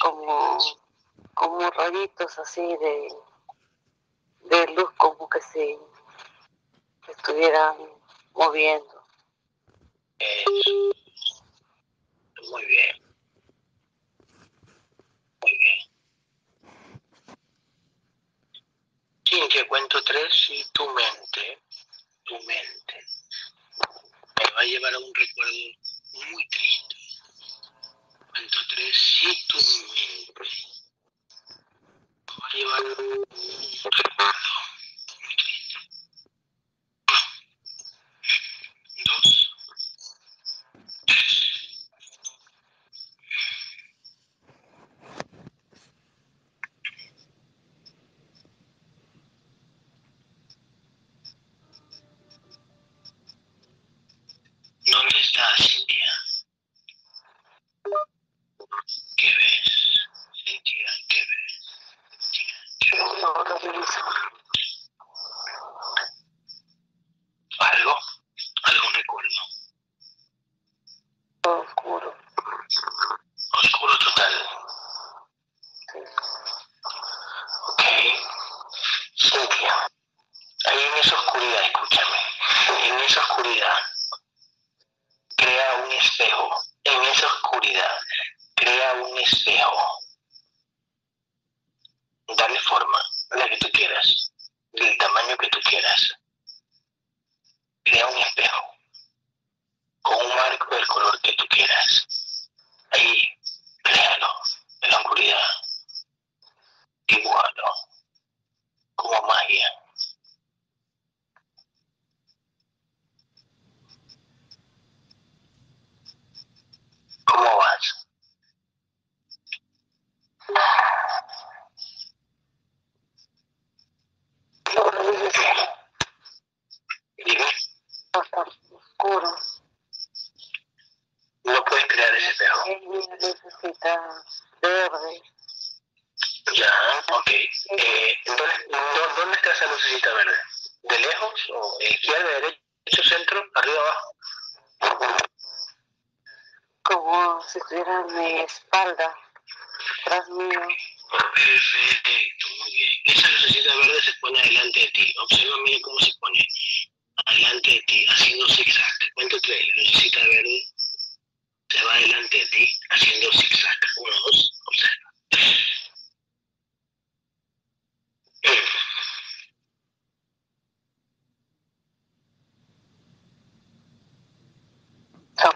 como, como rayitos así de, de luz como que se estuvieran moviendo. Eso. Muy bien. Muy bien. Sin que cuento tres y tu mente, tu mente, me va a llevar a un recuerdo muy triste. 137 miembros. Va a llevar un hermano, dos, tres. Estás?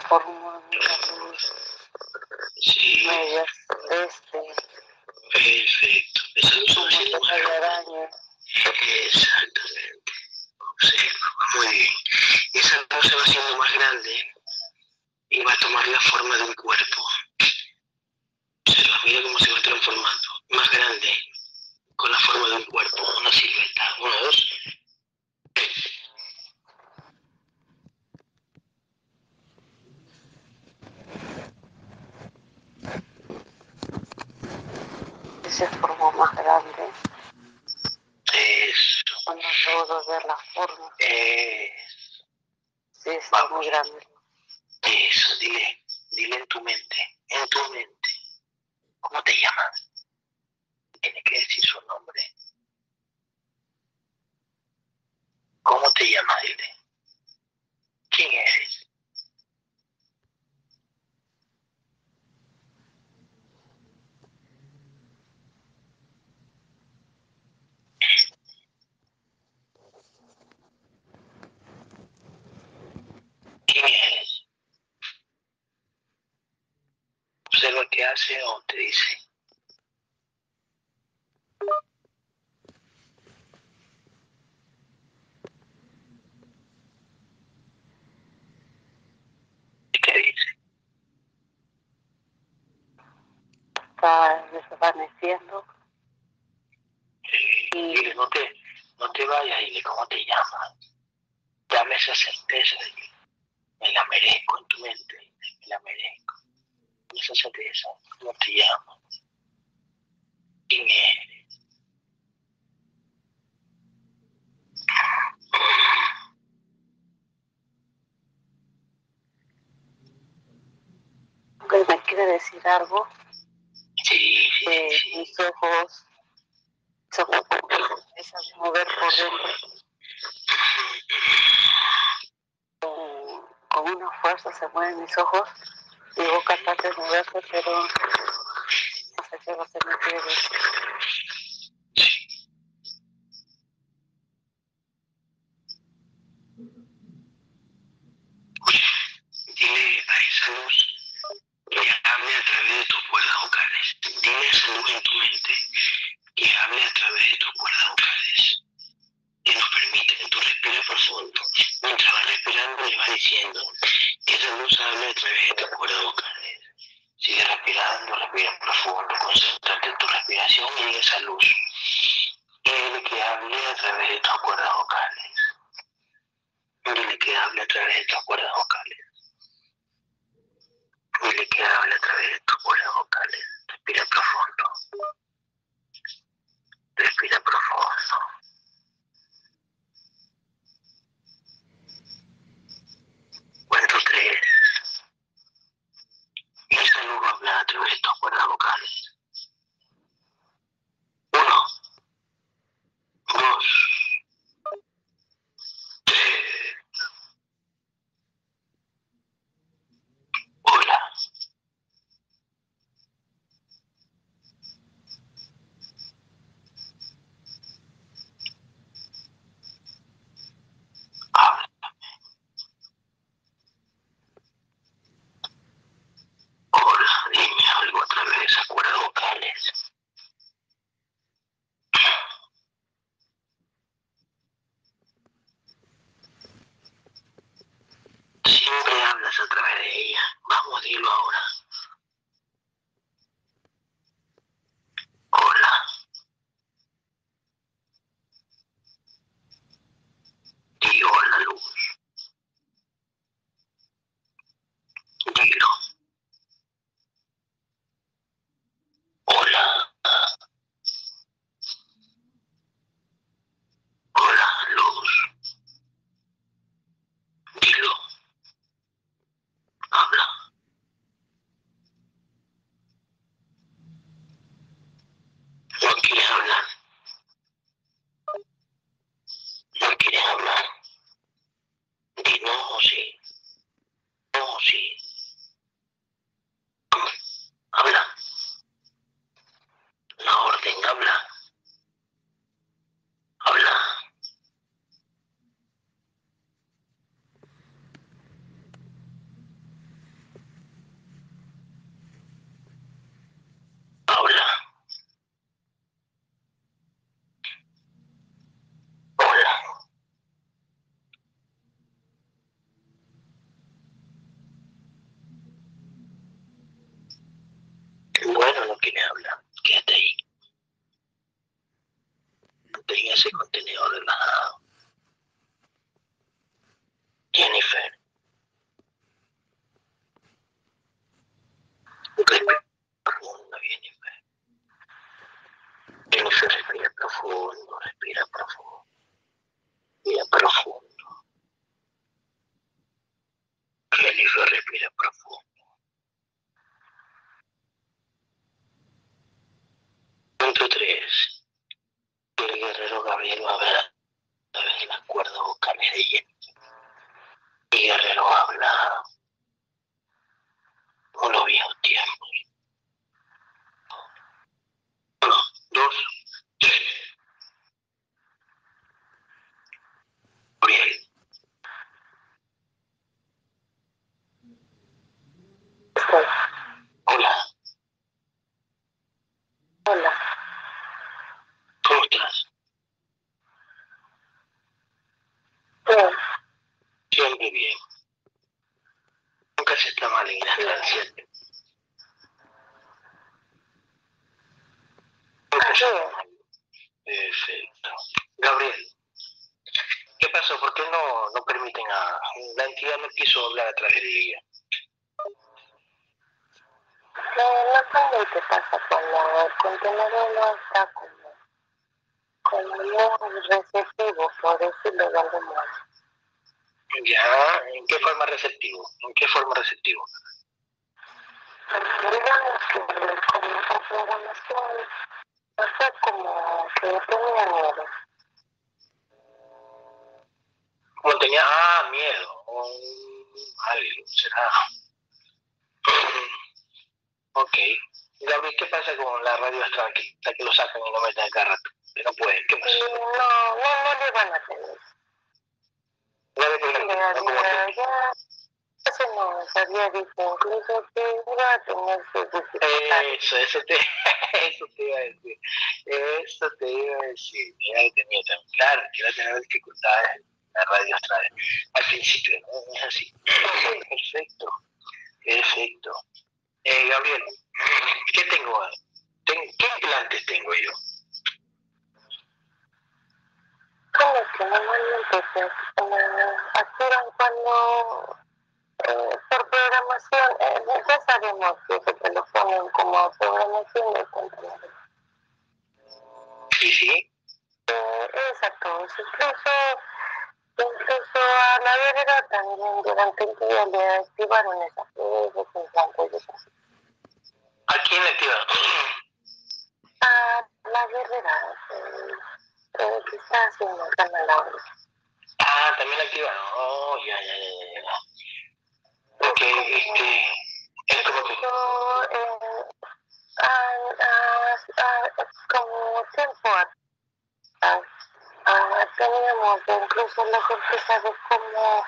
forma una luz sí. media este. Perfecto. Esa luz como telaraña. Exactamente. Observa. Muy bien. Esa luz se va haciendo más grande y va a tomar la forma de un cuerpo. cargo de eh, mis ojos, esa mover por dentro. Con, con una fuerza se mueven mis ojos, digo capaz de moverse, pero no sé qué va a ser ese contenido, ¿verdad? la tragedia. Se eh, activan cuando eh, por programación, eh, ya sabemos que se te lo ponen como programación de contenedor. Sí, sí. Eh, exacto, incluso, incluso a la verga también durante el día le activaron esas de esas. ¿A quién le activa? A la guerrera eh, eh, que está haciendo Gana Laura. Ah, también activaron. Oh, ya, ya, ya, ya, ya. Ok, este. Es como que. Incluso, eh, ah, ah, ah, como tiempo atrás, ah, teníamos incluso la sorpresa de cómo,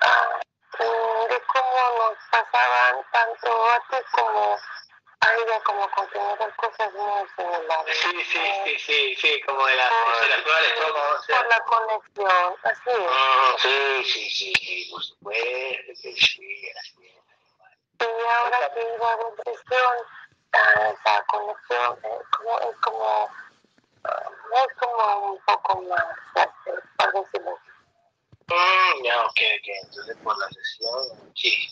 ah, mm, de cómo nos pasaban tanto a como a ella como contenedor cosas muy similares. Sí, sí, sí, sí, sí, como de las de las cuales todo. o sea, por la conexión, así es. Mm, sí, sí, sí, sí, por supuesto que sí, así es. Y ahora que a depresión, ah, esa conexión eh, como, es como, ah, es como un poco más fuerte, por decirlo así. Mm, ya, ok, ok, entonces por la sesión, sí.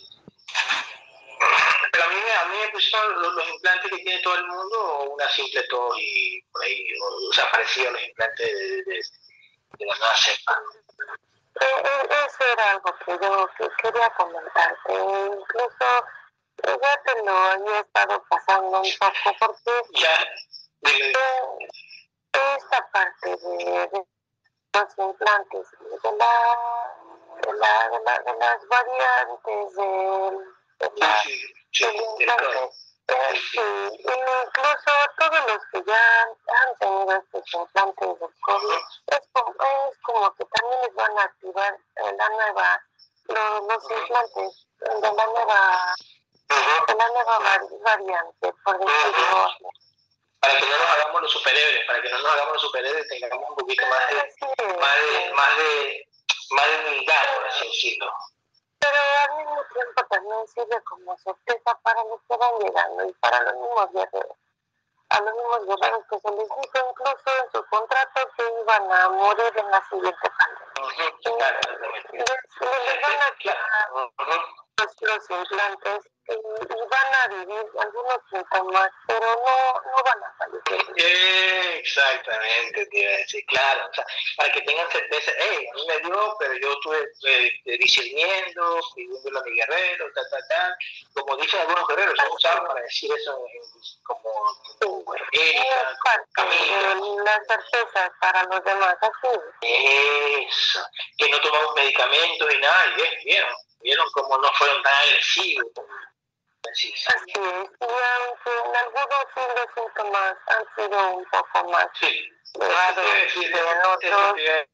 Pero a mí, me- a mí me pusieron los, los implantes que tiene todo el mundo o una simple tos y por ahí, o, o sea, parecido a los implantes de, de, de la nueva cepa. Eh, eh, eso era algo que yo que quería comentarte. Incluso ya te lo había estado pasando un poco porque Ya, de, eh, esta parte de, de los implantes, de, la, de, la, de, la, de las variantes, de, de la, sí, sí, sí, incluso todos los que ya han tenido estos implantes del COVID, es como, es como que también les van a activar eh, la nueva, los, los implantes de la nueva, de la nueva vari- variante, por decirlo. Para que no nos hagamos los superhéroes, para que no nos hagamos los superhéroes, tengamos un poquito más de, Así es. más de, más de, más de humildad, por así decirlo. Tiempo también sirve como sorpresa para los que van llegando y para los mismos guerreros. A los mismos guerreros que se les dijo incluso en su contrato que iban a morir en la siguiente pandemia. Exactamente. Les, les van a ujú. los, los implantes y, y van a vivir algunos síntomas, pero no, no van a fallecer. Exactamente, te iba a decir, claro, o sea, para que tengan certeza, hey, a mí me dio, pero yo estuve eh, eh, discerniendo, pidiéndole a mi guerrero, tal, tal, tal, como dicen algunos guerreros, son usados para decir eso como, como Erika, es parte de la certeza para los demás, así es. eso, que no tomamos medicamentos y nada, y ves, vieron, vieron cómo no fueron tan agresivos. Sí, sí. Y aunque en algunos sí los síntomas han sido un poco más Sí, elevados eso te iba a decir, que en otros, decir.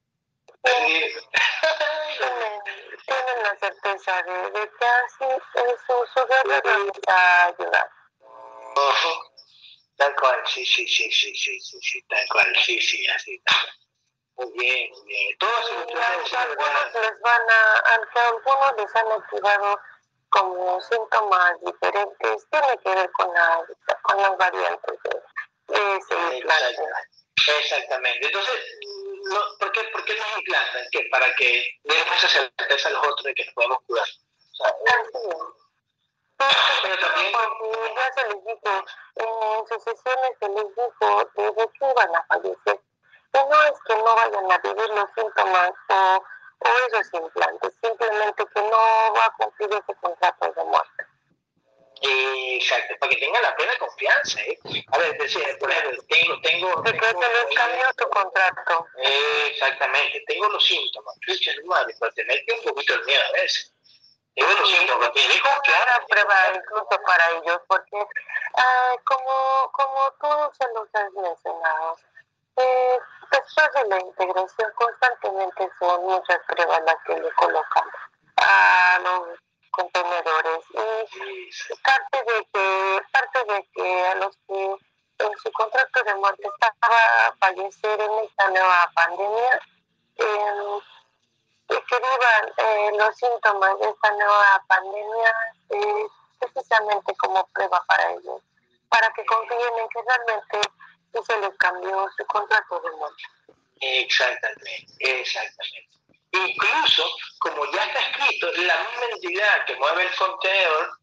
tienen, la certeza de, de que así su, su les va a ayudar. Ujú. Tal cual, sí, sí, sí, sí, sí, sí, sí, tal cual, sí, sí, así. tal. Muy bien, muy bien. Todo se lo Y estoy aunque diciendo, algunos les van a, aunque algunos les han activado como síntomas diferentes, tiene que ver con, la, con las variantes de, de ese implante. Exactamente. Entonces, no, ¿por, qué, ¿por qué nos implantan? ¿Qué? Para que demos esa certeza a los otros de que nos podemos curar. O sea, Así es. Pero también- Porque ya se les dijo, en sus sesiones se les dijo de, que iban a fallecer. Y no es que no vayan a vivir los síntomas o, o esos implantes, simplemente que no va a cumplir ese contrato de muerte. exacto, para que tengan la plena confianza. ¿eh? A ver, decir, por ejemplo, tengo... tengo, se les cambió tu contrato. exactamente, tengo los síntomas. Chucha, madre, para tenerte un poquito de miedo a veces. Tengo los síntomas. Tiene que prueba incluso para ellos, porque ah, como, como tú se los has mencionado, eh, después de la integración constantemente son muchas pruebas las que le colocan a los contenedores y parte de que parte de que a los que en su contrato de muerte estaba a fallecer en esta nueva pandemia eh, que vivan eh, los síntomas de esta nueva pandemia precisamente como prueba para ellos para que confíen en que realmente se les cambió su contrato de muerte exactamente exactamente Incluso, como ya está escrito, la misma entidad que mueve el contenedor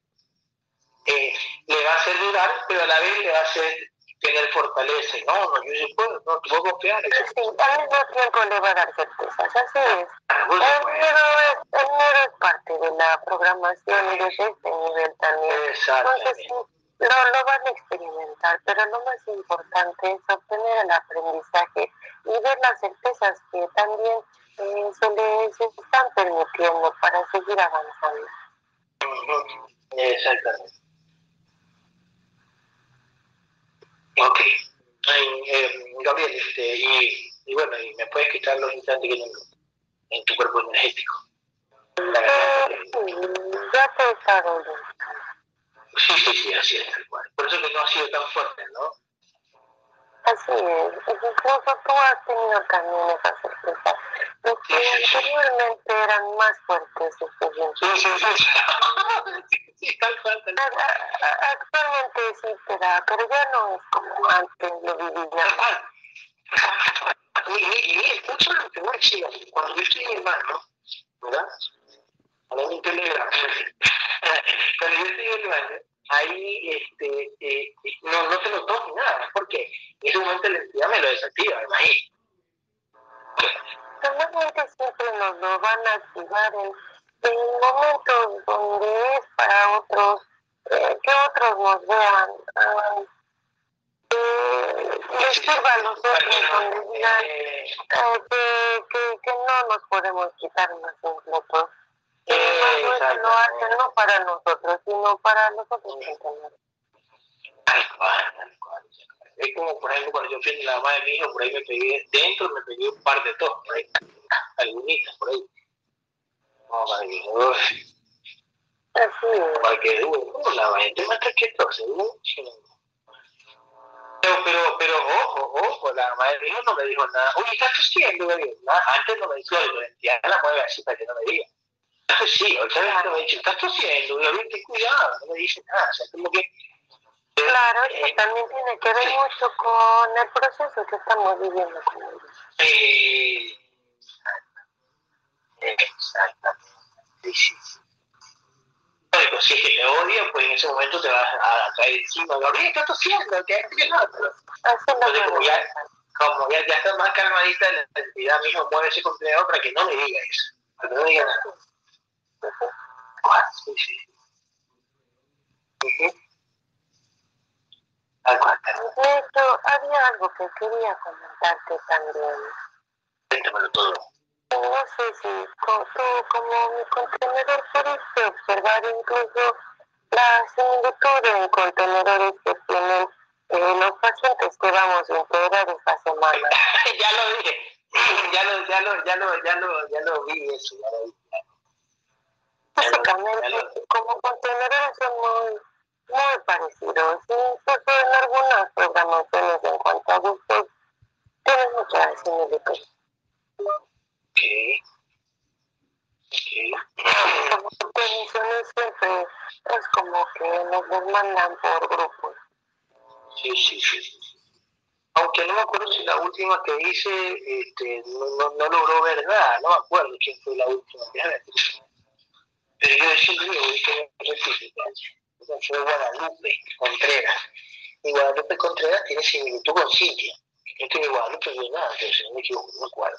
eh, le va a hacer dudar, pero a la vez le va a hacer tener fortaleza. No, no, yo sí puedo, no, te puedo confiar. Sí, al mismo tiempo le va a dar certezas, así es. Ah, el, miedo es. el miedo es parte de la programación y de este nivel también. Entonces, sí, lo, lo van a experimentar, pero lo más importante es obtener el aprendizaje y ver las certezas que también eh, se les están permitiendo para seguir avanzando. Exactamente. Ok. Eh, Gabriel, este, y, y, bueno, y me puedes quitar los instantes que tengo en tu cuerpo energético. Eh, ya te he estado Sí, sí, sí, así es. Por eso que no ha sido tan fuerte, ¿no? Así es. Incluso tú has tenido también esa sorpresa. Los que anteriormente eran más fuertes estos Sí, sí, sí. Actualmente sí te da, pero ya no es como antes lo vivía. Y escucha lo que voy a decir. Cuando yo estoy en el baño, ¿verdad? Ahora en Telegram. Cuando yo estoy en el baño, ahí este, eh, no, no se notó ni nada, porque en ese momento la entidad me lo desactiva, imagínate. Normalmente siempre nos lo van a activar en, en momentos donde es para otros, eh, que otros nos vean. Eh, les sirva a nosotros donde digan eh, que, que, que no nos podemos quitar más completos no lo hacen no para nosotros, sino para nosotros Tal cual, tal cual. Es como, por ejemplo, cuando yo fui en la mamá de mi hijo, por ahí me pegué, dentro me pegué un par de tos, por ahí, algunitas, por ahí. No, que, es. Para que, uh, la gente me está quieto, seguro. Pero, pero, pero, ojo, ojo, la madre de mi hijo no me dijo nada. Oye, ¿estás tosiendo, Antes no me dijo, ya la mueve así para que no me diga sí, otra vez me dice, estás tosiendo, y ten cuidado, no me dice nada, o sea, como que... Claro, eso eh, también tiene que ver mucho con el proceso que estamos viviendo con ellos. Eh, exactamente. Sí, sí, sí. Bueno, si es que te odia, pues en ese momento te vas a, caer encima. Gabriel, estás tosiendo, que es no, pero... Entonces, como ya, como ya, ya está más calmadita, la entidad misma mueve ese contenedor para que no me diga eso, para que no diga nada. Sí, sí. De hecho, había algo que quería comentarte también. Cuéntamelo todo. No sé si tú, como mi contenedor, pudiste observar incluso la similitud en contenedores que tienen eh, los pacientes que vamos a integrar esta semana. ya lo dije, ya lo, ya lo, ya lo, ya lo, ya lo vi eso, ya lo vi. Básicamente, como contenedores son muy, muy parecidos. Incluso en algunas programaciones en cuanto a gustos, tienen muchas similitudes. Okay. Okay. Como mencioné siempre, es como que nos mandan por grupos. Sí, sí, sí. Aunque no me acuerdo si la última que hice este, no, no, no logró ver nada, no me acuerdo quién fue la última. Pero yo siempre digo, que fue Guadalupe Contreras. Y Guadalupe Contreras tiene similitud con Cintia. No tiene Guadalupe ni nada, entonces no me equivoco, no me acuerdo.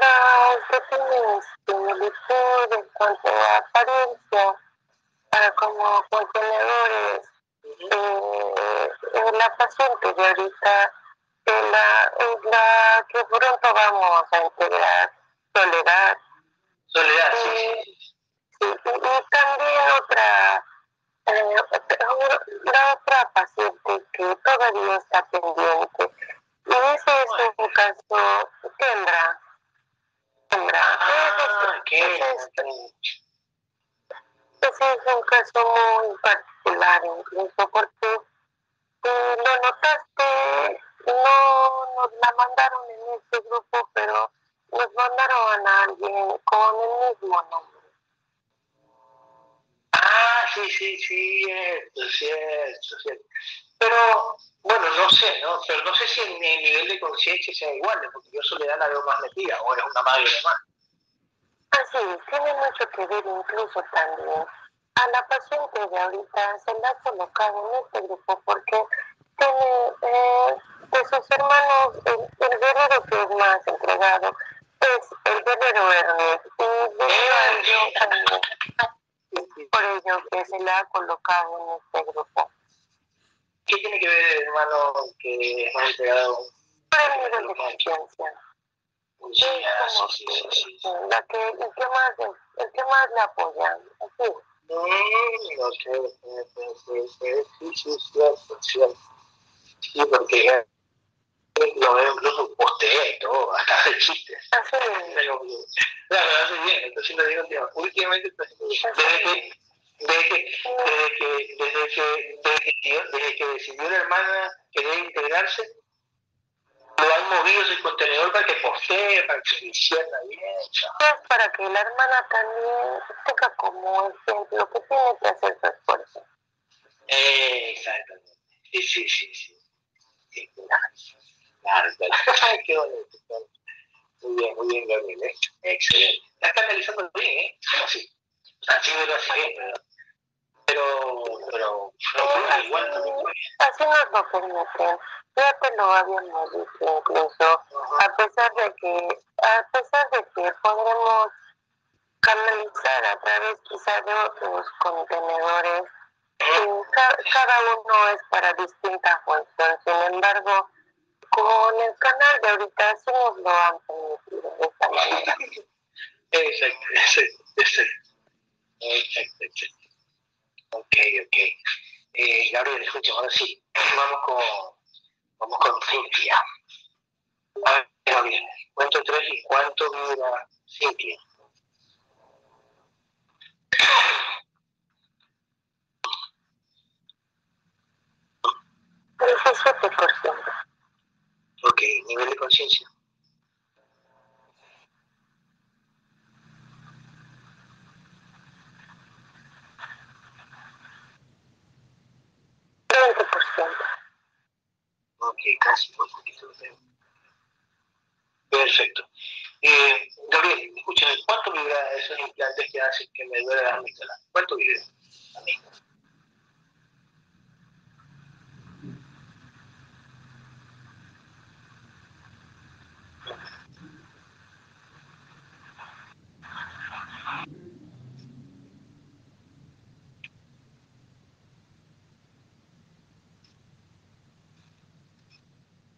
las que tiene similitud en cuanto a apariencia para como contenedores. Eh, la paciente de ahorita es la, la que pronto vamos a integrar Soledad. Soledad, sí. sí. Y, también otra, eh, la otra paciente que todavía está pendiente. Y ese es un caso, tendrá. Tendrá. Ah, ese, es un caso muy particular incluso porque eh, lo notaste, no nos la mandaron en este grupo, pero nos mandaron a alguien con el mismo nombre. Ah, sí, sí, sí, cierto, cierto, cierto. Pero, bueno, no sé, ¿no? Pero no sé si en el nivel de conciencia sea igual, porque yo Soledad la veo más metida, o es una madre de más. Ah, sí, tiene mucho que ver incluso también. A la paciente de ahorita se la ha colocado en este grupo porque tiene eh, de sus hermanos el, el guerrero que es más entregado es el guerrero Ernest y debido por ello que se le ha colocado en este grupo. ¿Qué tiene que ver el hermano que es más entregado? Nivel de conciencia. Sí, sí, sí, La que, el, que más, el que más le apoya. Así. Sí, sí, sí, cierto, cierto. Sí, porque lo veo incluso postea y todo, hasta de chistes. Claro, lo hace bien, entonces le digo, tío, últimamente, desde que, desde que, desde que, desde que, desde que, desde que decidió la hermana querer integrarse, lo han movido ese contenedor para que postee, para que se encienda bien. Para que la hermana también tenga como ejemplo que tiene que hacer su esfuerzo. Exactamente. Sí, sí, sí, sí. sí claro. Qué bonito. Muy bien, muy bien, Gabriel. ¿eh? Excelente. La está analizando bien, ¿eh? Sí. Así me lo bien, pero, pero, pero, pero igual también. Así nos lo permiten. Ya te lo habíamos dicho incluso, a pesar de que, a pesar de que podremos canalizar a través quizá de otros contenedores, cada uno es para distintas funciones. Sin embargo, con el canal de ahorita sí nos lo han permitido de esta manera. Exacto, exacto, exacto. Exacto, exacto. Ok, ok. Eh, Gabriel, escucha, ahora sí, vamos con Vamos con Cintia. A ver, Gabriel, cuento tres y cuánto dura Cintia. por ciento. Nivel de conciencia. Ok, casi un poquito de Perfecto. Eh, Gabriel, escúchame, ¿cuánto vibra esos implantes que hacen que me duele la amígdala? ¿Cuánto vibra? A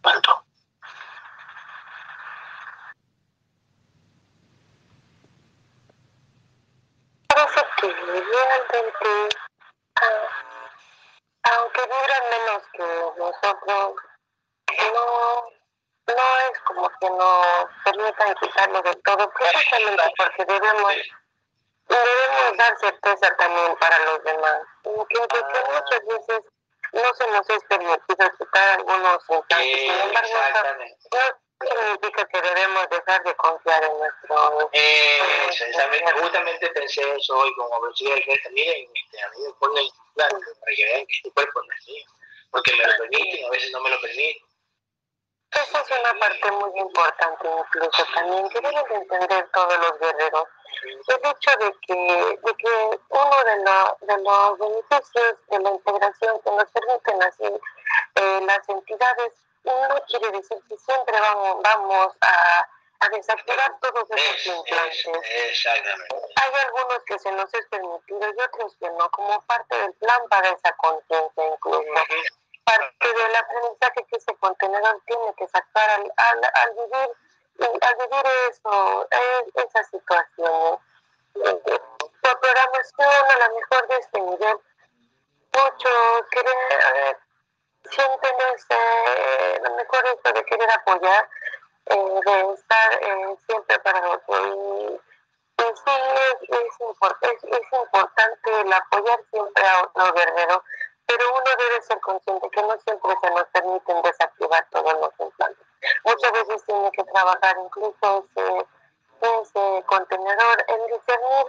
¿Cuánto? Parece que realmente, ah, aunque vibran menos que nosotros, no, no es como que nos permitan quitarlo de precisamente porque debemos, debemos dar certeza también para los demás. Que, que, que muchas veces no se nos es permitido quitar algunos instantes, sin embargo, eso no significa que debemos dejar de confiar en nuestro... Eh, exactamente, justamente pensé eso hoy como velocidad de que también este, a mí me ponen plan para que vean que este cuerpo no es mío, porque me lo permiten, a veces no me lo permiten. Esa es una parte muy importante incluso también que deben entender todos los guerreros. El hecho de que, de que uno de, lo, de los beneficios de la integración que nos permiten así eh, las entidades no quiere decir que siempre vamos, vamos a, a desactivar todos esos implantes. Exactamente. Hay algunos que se nos es permitido y otros que no, como parte del plan para esa conciencia incluso. Parte del aprendizaje que ese contenedor tiene que sacar al, al, al vivir al vivir eso, esa situación. Por programación, a lo mejor de este nivel, muchos quieren, sienten ese, lo mejor esto de querer apoyar, eh, de estar eh, siempre para otro. Y, sí, es, es, es, importante el apoyar siempre a otro guerrero, pero uno debe ser consciente que no siempre se nos permiten desactivar todos los implantes. Muchas veces tiene que trabajar incluso ese, ese contenedor en discernir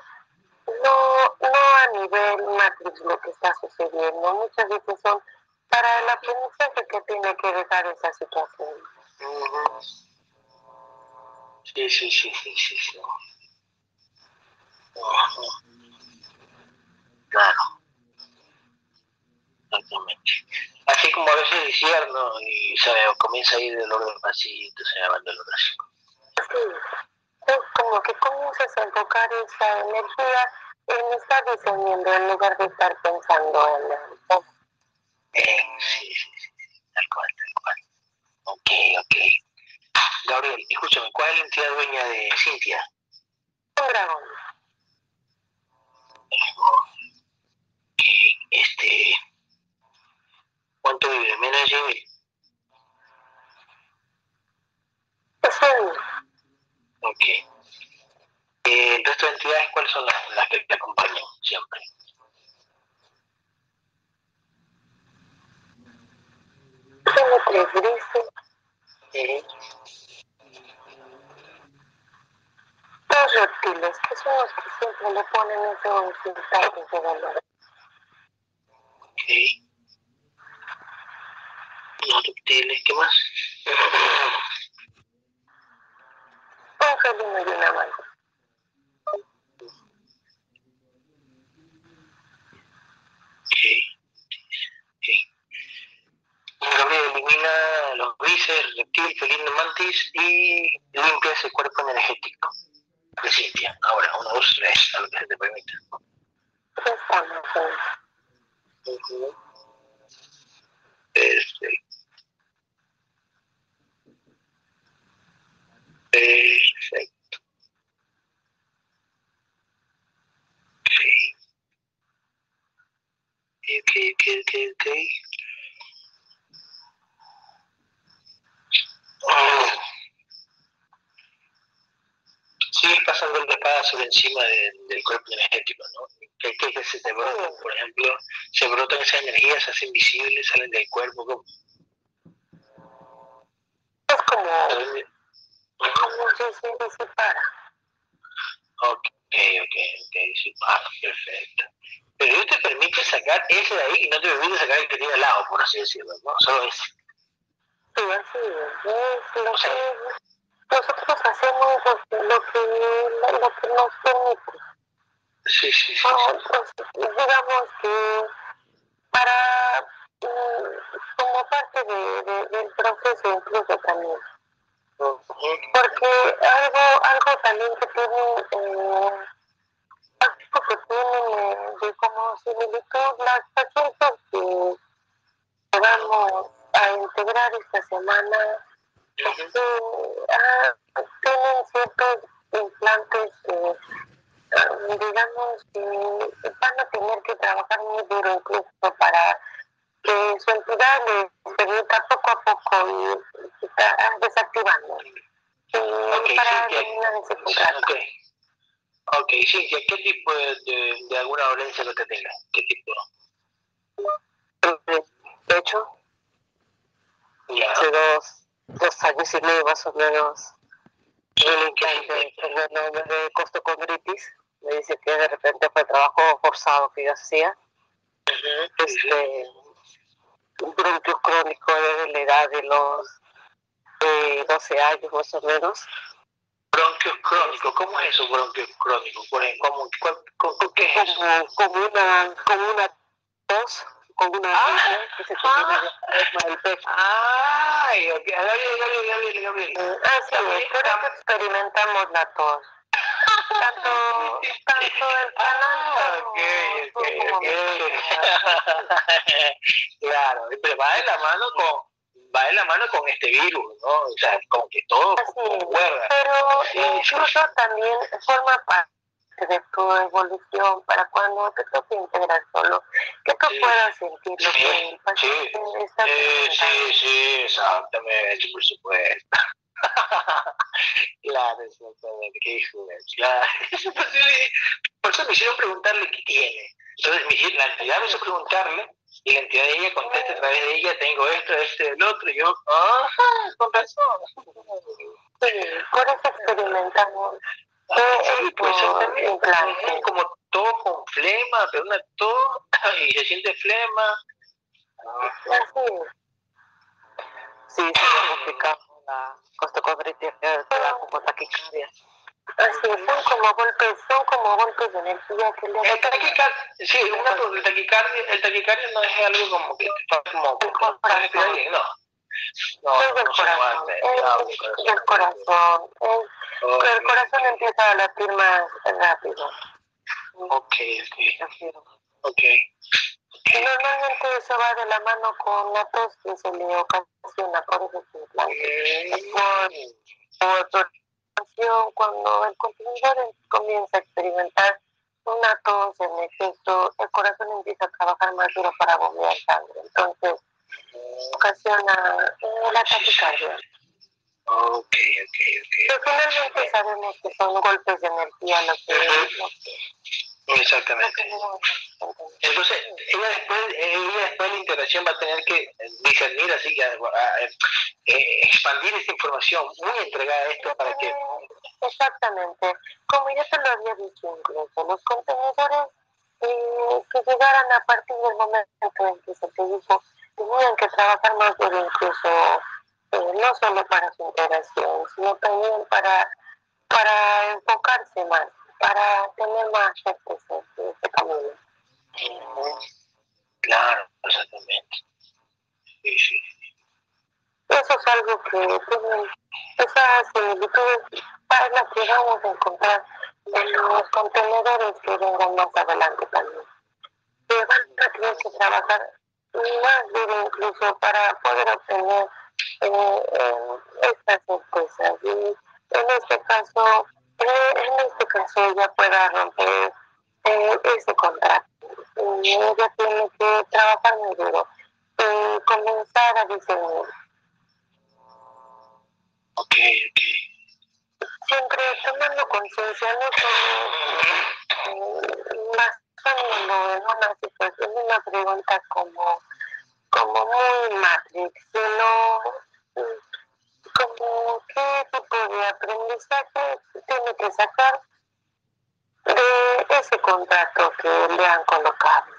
no, no a nivel matriz lo que está sucediendo, muchas veces son para el aprendizaje que tiene que dejar esa situación. Sí, sí, sí, sí, sí. sí. Claro. Exactamente. Así como a veces decía, ¿no? Y se comienza a ir del orden pasito, se va del Sí, es como que comienzas a enfocar esa energía en estar diseñando en lugar de estar pensando en el... Eh, sí, sí, sí, tal cual, tal cual. Ok, ok. Gabriel, escúchame, ¿cuál es la entidad dueña de Cintia? Un dragón. Este, ¿Cuánto vive? ¿Menos de mil? Sí. Ok. Eh, ¿El resto de entidades cuáles son las, las que te acompañan siempre? Tiene tres grises. Eh, Dos reptiles, que son los que siempre le ponen esos instantes de dolor. ok. Los reptiles, ¿qué más? Un felino y una mano. Ok. Ok. Gabriel elimina los grises, reptil, y limpia ese cuerpo energético Cintia. Ahora, uno, dos, tres, a lo que se te permita. Ya estamos en Ujú. Perfecto. Perfecto. Ok. Ok, ok, ok, ok. Oh. Sigue pasando la espada sobre encima de- del cuerpo energético, ¿no? ¿Qué, qué, qué se te brotan, por ejemplo? Se brotan esas energías, se hacen visibles, salen del cuerpo. ¿cómo? Es como, como si se separa. Ok, ok, ok, ah, perfecto. Pero Dios te permite sacar ese de ahí y no te permite sacar el que tiene al lado, por así decirlo, ¿no? Solo ese. Sí, así es. Lo que nosotros hacemos lo que, lo que, que nos permite. Sí, sí, sí. Pues, digamos que para mm, como parte de, de- del proceso incluso también. Porque algo algo también que tiene eh, algo que tiene eh, de como similitud las pacientes que, que vamos a integrar esta semana Ujú. que ah, tienen ciertos implantes que ah, digamos que van a tener que trabajar muy duro incluso para que su entidad les permita poco a poco ir quita- ah, desactivando y Ok, para Cintia. eliminar ese contrato. Ok. Ok, Cintia, ¿qué tipo de, de, de alguna dolencia que te tenga? ¿Qué tipo? De hecho, Ya. hace dos, dos años y medio más o menos, el nombre de costocondritis. Me dice que de repente fue trabajo forzado que yo hacía. Este, un bronquio crónico desde la edad de los eh, 12 años más o menos. Bronquios crónicos, ¿cómo es eso, bronquios crónicos? Ejemplo, ¿cómo, ¿Qué es eso? Como, como, una, como una tos con una ah, que se de el pez. Ay, ok. Gabriel, Gabriel, Gabriel, Gabriel. Ah, sí, por eso experimentamos la tos. Tanto, tanto el Ah, canal ok, ok, ok. claro, pero va de la mano con va de la mano con este virus, ¿no? O sea, como que todo Así, concuerda. pero Sí, incluso también forma parte de tu evolución para cuando te toque integrar solo, que tú Sí. puedas lo Sí, que el paciente está Sí, sí, sí, exactamente, por supuesto. claro, exactamente, qué hijo de claro. Por eso me hicieron preguntarle qué tiene. Entonces me hicieron- la entidad me hizo preguntarle y la entidad de ella contesta a través de ella, tengo esto, este, el otro, y yo, ajá, con razón. Sí, por eso experimentamos Ah, sí, pues. Ujú, Como todo con flema, pero una tos y se siente flema. Es. Sí, se diagnostica la da como taquicardia. Así es, son como golpes, son como golpes de energía que le El taquicardia, sí, una, el taquicardia, el taquicardia no es algo como que te pasa como bien, no. No, es del no corazón, es del corazón, es el corazón empieza a latir más rápido. Ok, ok, ok. Normalmente eso va de la mano con la tos que se le ocasiona por eso se implanta. Por, por ocasión, cuando el consumidor comienza a experimentar una tos en exceso, el corazón empieza a trabajar más duro para bombear sangre. Entonces, ocasiona la taquicardia. Ok, ok, ok. Pero finalmente sabemos que son golpes de energía lo que, lo que, Exactamente. Entonces, ella después, ella después de la integración va a tener que discernir, así a- a- eh, expandir esta información, muy entregada a esto para que... Exactamente. Como ya te lo había dicho incluso, los contenedores eh, que llegaran a partir del momento en que se te dijo, tenían que trabajar más duro incluso, eh, no solo para su integración, sino también para, para enfocarse más, para tener más certeza en este camino. Claro, exactamente. Sí, sí. Eso es algo que esas similitudes para las que vamos a encontrar en los contenedores que vengan más adelante también. Que van a tener que trabajar más duro incluso para poder obtener eh, eh, estas certezas. Y en este caso, eh, en este caso ella pueda romper eh, ese contrato. Y ella tiene que trabajar muy duro y comenzar a discernir Ok, ok. siempre tomando conciencia, no solo eh, basándolo en una situación, en una pregunta como, como muy matrix, sino como qué tipo de aprendizaje tiene que sacar de ese contrato que le han colocado.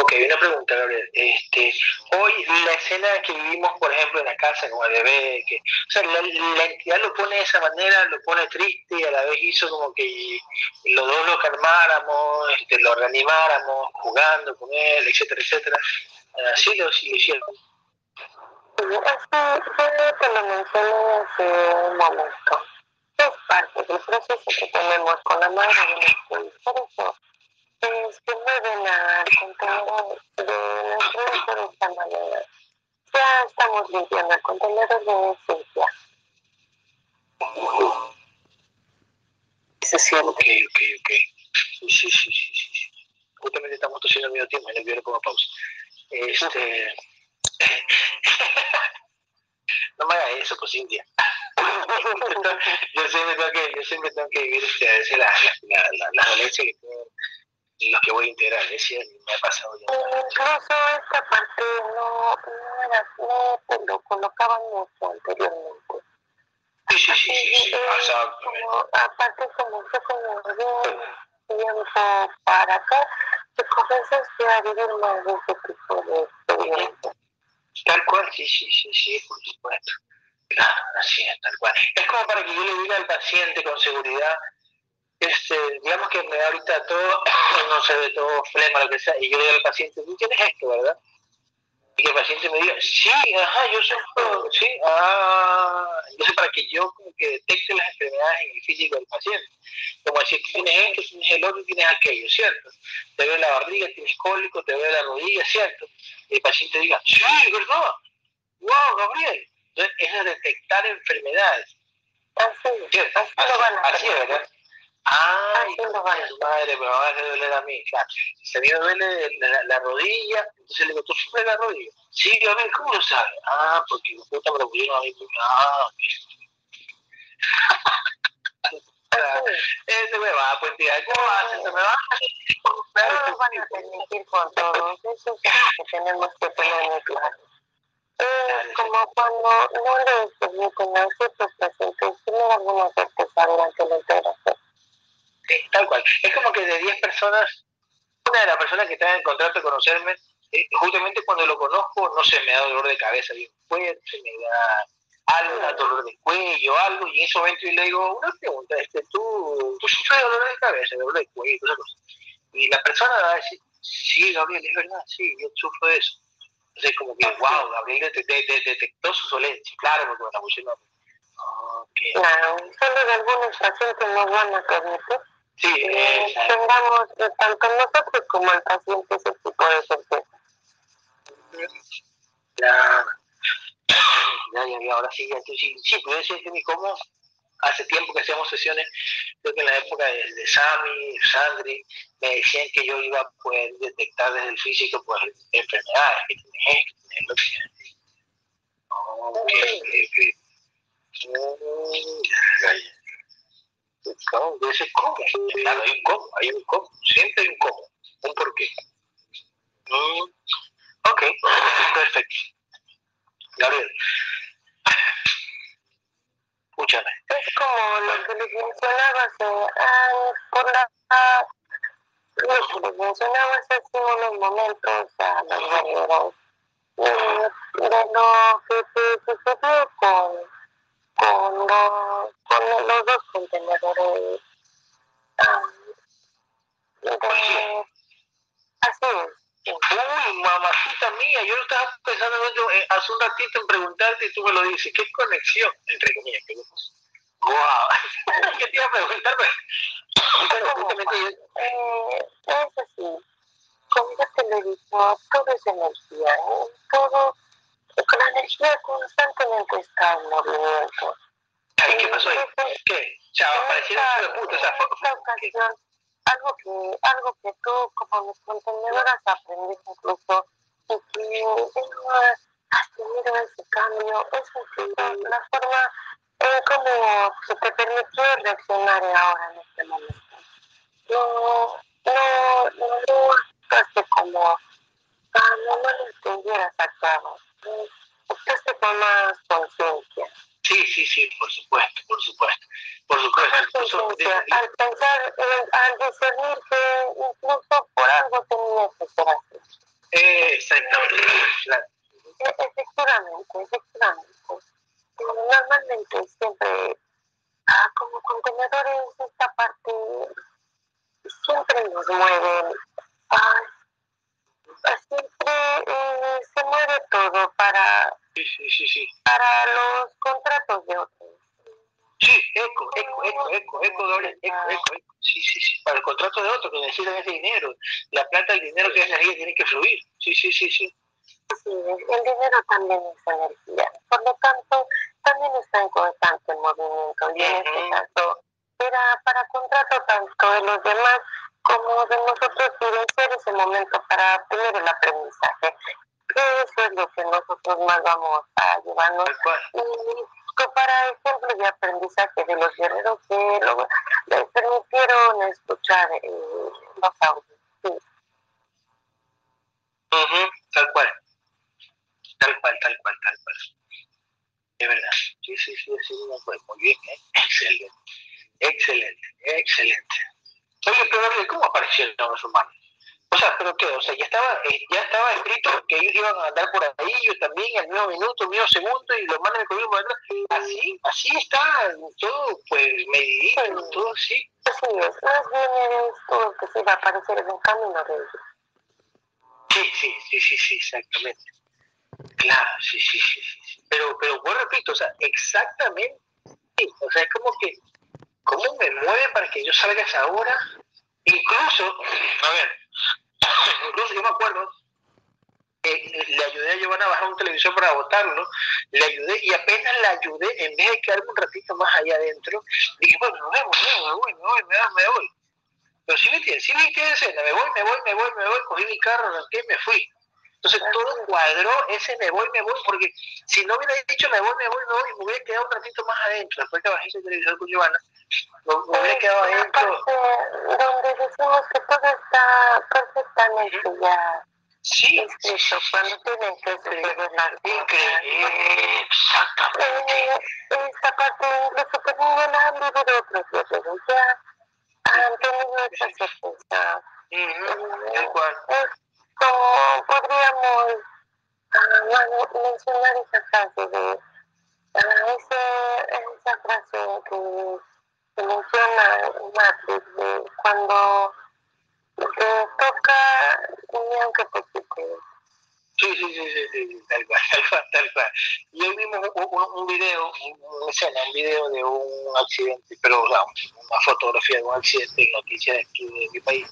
Ok, una pregunta, Gabriel. Este, hoy la escena que vivimos, por ejemplo, en la casa con el bebé, que, o sea, la, la entidad lo pone de esa manera, lo pone triste y a la vez hizo como que los dos lo calmáramos, este, lo reanimáramos, jugando con él, etcétera, etcétera. Así lo, sí hicieron. Yo te lo mencioné hace un momento. Es parte del proceso que tenemos con la madre de nuestro hijo. Por eso es que mueven al contenedor de nuestro de esta manera. Ya estamos limpiando el contenedor de esencia. Se siente. Ok, ok, ok. Sí, sí, sí, sí, sí. Justamente estamos tosiendo al mismo tiempo, en el video pongo pausa. Este... no me haga eso, pues India. yo siempre tengo que, yo siempre tengo que vivir este, a veces la, la, la, la dolencia que tengo los que voy a integrar, es decir, me ha pasado ya. Incluso esta parte no, no, era, no lo colocaban mucho anteriormente. Sí, sí, sí, sí, sí, Eh, exactamente. como, aparte como fue como de tiempo para acá, te comenzaste a vivir más de ese tipo de experiencias. Tal cual, sí, sí, sí, sí, por supuesto. Claro, así es, tal cual. Es como para que yo le diga al paciente con seguridad, este, digamos que me da ahorita todo, no se ve todo flema, lo que sea, y yo le digo al paciente, tú tienes esto, ¿verdad? Y que el paciente me diga, sí, ajá, yo sufro, sí, ah, entonces para que yo como que detecte las enfermedades en el físico del paciente, como decir, tú tienes esto, tienes el otro, tienes aquello, ¿cierto? Te veo la barriga, tienes cólico, te veo la rodilla, ¿cierto? Y el paciente diga, sí, ¿verdad? wow, Gabriel. Entonces, es detectar enfermedades. Así, hacer. ¿verdad? Ay, Así lo van a su madre, me va a hacer doler a mí. Claro, si a mí me duele la, la rodilla, entonces le digo, ¿tú sufres la rodilla? Sí, Gabriel, ¿cómo lo sabes? Ah, porque mi puta me lo pusieron a mí. Ah. Ese me va, pues tía, ¿cómo haces? Se me va. No nos van a permitir con todos. Eso es algo que tenemos que tener claro. Es como cuando no le permiten a ciertos pacientes tener alguna certeza durante la integración. Tal cual. Es como que de 10 personas, una de las personas que están en contrato de conocerme, eh, justamente cuando lo conozco, no se me da dolor de cabeza bien fuerte, me da algo, da dolor de cuello, algo, y en ese momento yo le digo, una pregunta, este, ¿tú, tú sufres de dolor de cabeza, dolor de cuello, todas cosas? Y la persona va a decir, sí, Gabriel, es verdad, sí, yo sufro de eso. Entonces, como que, wow, Gabriel detectó, detectó su dolencia, claro, porque me la pusieron. Ok. Claro, solo de algunos pacientes nos van a permitir Sí, que exacto. tengamos eh, tanto nosotros como el paciente ese tipo de certeza. Ya, ya, ya, ya, ahora sí, ya sí, sí, pero ese es mi cómo hace tiempo que hacíamos sesiones, creo que en la época de, de Sami, Sandri, me decían que yo iba a poder detectar desde el físico pues enfermedades, que tienes esto, que lo que. Mm, ¿Cómo? Debe ser cómo. Claro, hay un cómo, hay un cómo, siempre hay un cómo, un porqué. Mm, ok, perfecto. Gabriel, escúchame. Es como lo que les mencionaba hace años por la ah, lo que les mencionaba hace unos momentos a los guerreros eh, de lo que te sucedió con, con, los, con los dos contenedores ah, de, así es. Uy, mamacita mía, yo estaba pensando en eh, hace un ratito en preguntarte y tú me lo dices. ¿Qué conexión? Entre comillas, que ¡Wow! ¿Qué te iba a preguntar? Pero, pero justamente yo, Eh, es así. Como ya te lo dicho, todo es energía. ¿eh? Todo, la energía constantemente está en movimiento. ay, ¿qué pasó ahí? ¿Qué? Chava, pareciera un de puta, o sea, fue- ocasión, algo que, algo que tú como mis contenedoras aprendiste incluso y que eh, has tenido ese cambio, es la forma en cómo se te permitió reaccionar ahora en este momento. No, no, no actuaste como, ah, no, no lo entendieras actuado. Eh, Actuaste con más conciencia. Sí, sí, sí, por supuesto, por supuesto. Por supuesto. Al pensar, eh, al discernir que incluso por algo tenía que ser así. eh, exactamente. claro. E- Efectivamente, efectivamente. Normalmente siempre, ah, como contenedores, esta parte siempre nos mueve. ah, siempre eh, se para, Sí, sí, sí, sí. para los contratos de otros. Sí, eco, eco, eco, eco, eco, doble, eco, eco, eco. Sí, sí, sí. Para el contrato de otro que necesitan ese dinero. La plata, el dinero que es energía tiene que fluir. Sí, sí, sí, sí. Sí, el dinero también es energía. Por lo tanto, también está en constante movimiento. Y en este caso, era para contrato tanto de los demás como de nosotros vivenciar ese momento para tener el aprendizaje. Eso es lo que nosotros más vamos a llevarnos. Y para ejemplos de aprendizaje de los guerreros que luego les permitieron escuchar eh, los audios. Sí. Ujú, Tal cual. Tal cual, tal cual, tal cual. Es verdad. Sí, sí, sí, sí. Muy bien, ¿eh? Excelente. Excelente, excelente. Oye, pero ¿cómo aparecieron los humanos? O sea, ¿pero qué? O sea, ya estaba, eh, ya estaba escrito que ellos iban a andar por ahí, yo también, al mismo minuto, al mismo segundo, y los por atrás. Así, así está, todo, pues, medidito, todo así. Así es, más bien el que se va a aparecer en el camino de ellos. Sí, sí, sí, sí, sí, exactamente. Claro, sí, sí, sí, sí. Pero, pero, vos repito, o sea, exactamente, sí. o sea, es como que, ¿cómo me mueve para que yo salga a esa hora? Incluso, a ver, incluso yo me acuerdo eh, le ayudé a Giovanna a bajar un televisor para botarlo, le ayudé y apenas la ayudé, en vez de quedarme un ratito más allá adentro, dije, bueno, me voy, me voy, me voy, me voy, me voy. Pero si me entiendes, si me quedé escena, me voy, me voy, me voy, me voy, cogí mi carro, arranqué y me fui. Entonces todo cuadró ese me voy, me voy, porque si no hubiera dicho me voy, me voy, me voy, me hubiera quedado un ratito más adentro, después que bajé ese televisor con Giovanna, me, hubiera quedado adentro. Donde decimos que todo está perfectamente ya Sí, eso, cuando suceder las Increíble, exactamente. Eh, esta parte incluso que ninguna han vivido otros guerreros, ya han tenido esa certeza. Uh cual. Es como podríamos uh, mencionar esa frase de esa frase que, menciona Matrix de cuando te toca y aunque te quite. Sí, sí, sí, sí, sí, tal cual, tal cual, tal cual. Y hoy vimos un, un, video, una escena, un video de un accidente, pero o una fotografía de un accidente en noticias de aquí de mi país,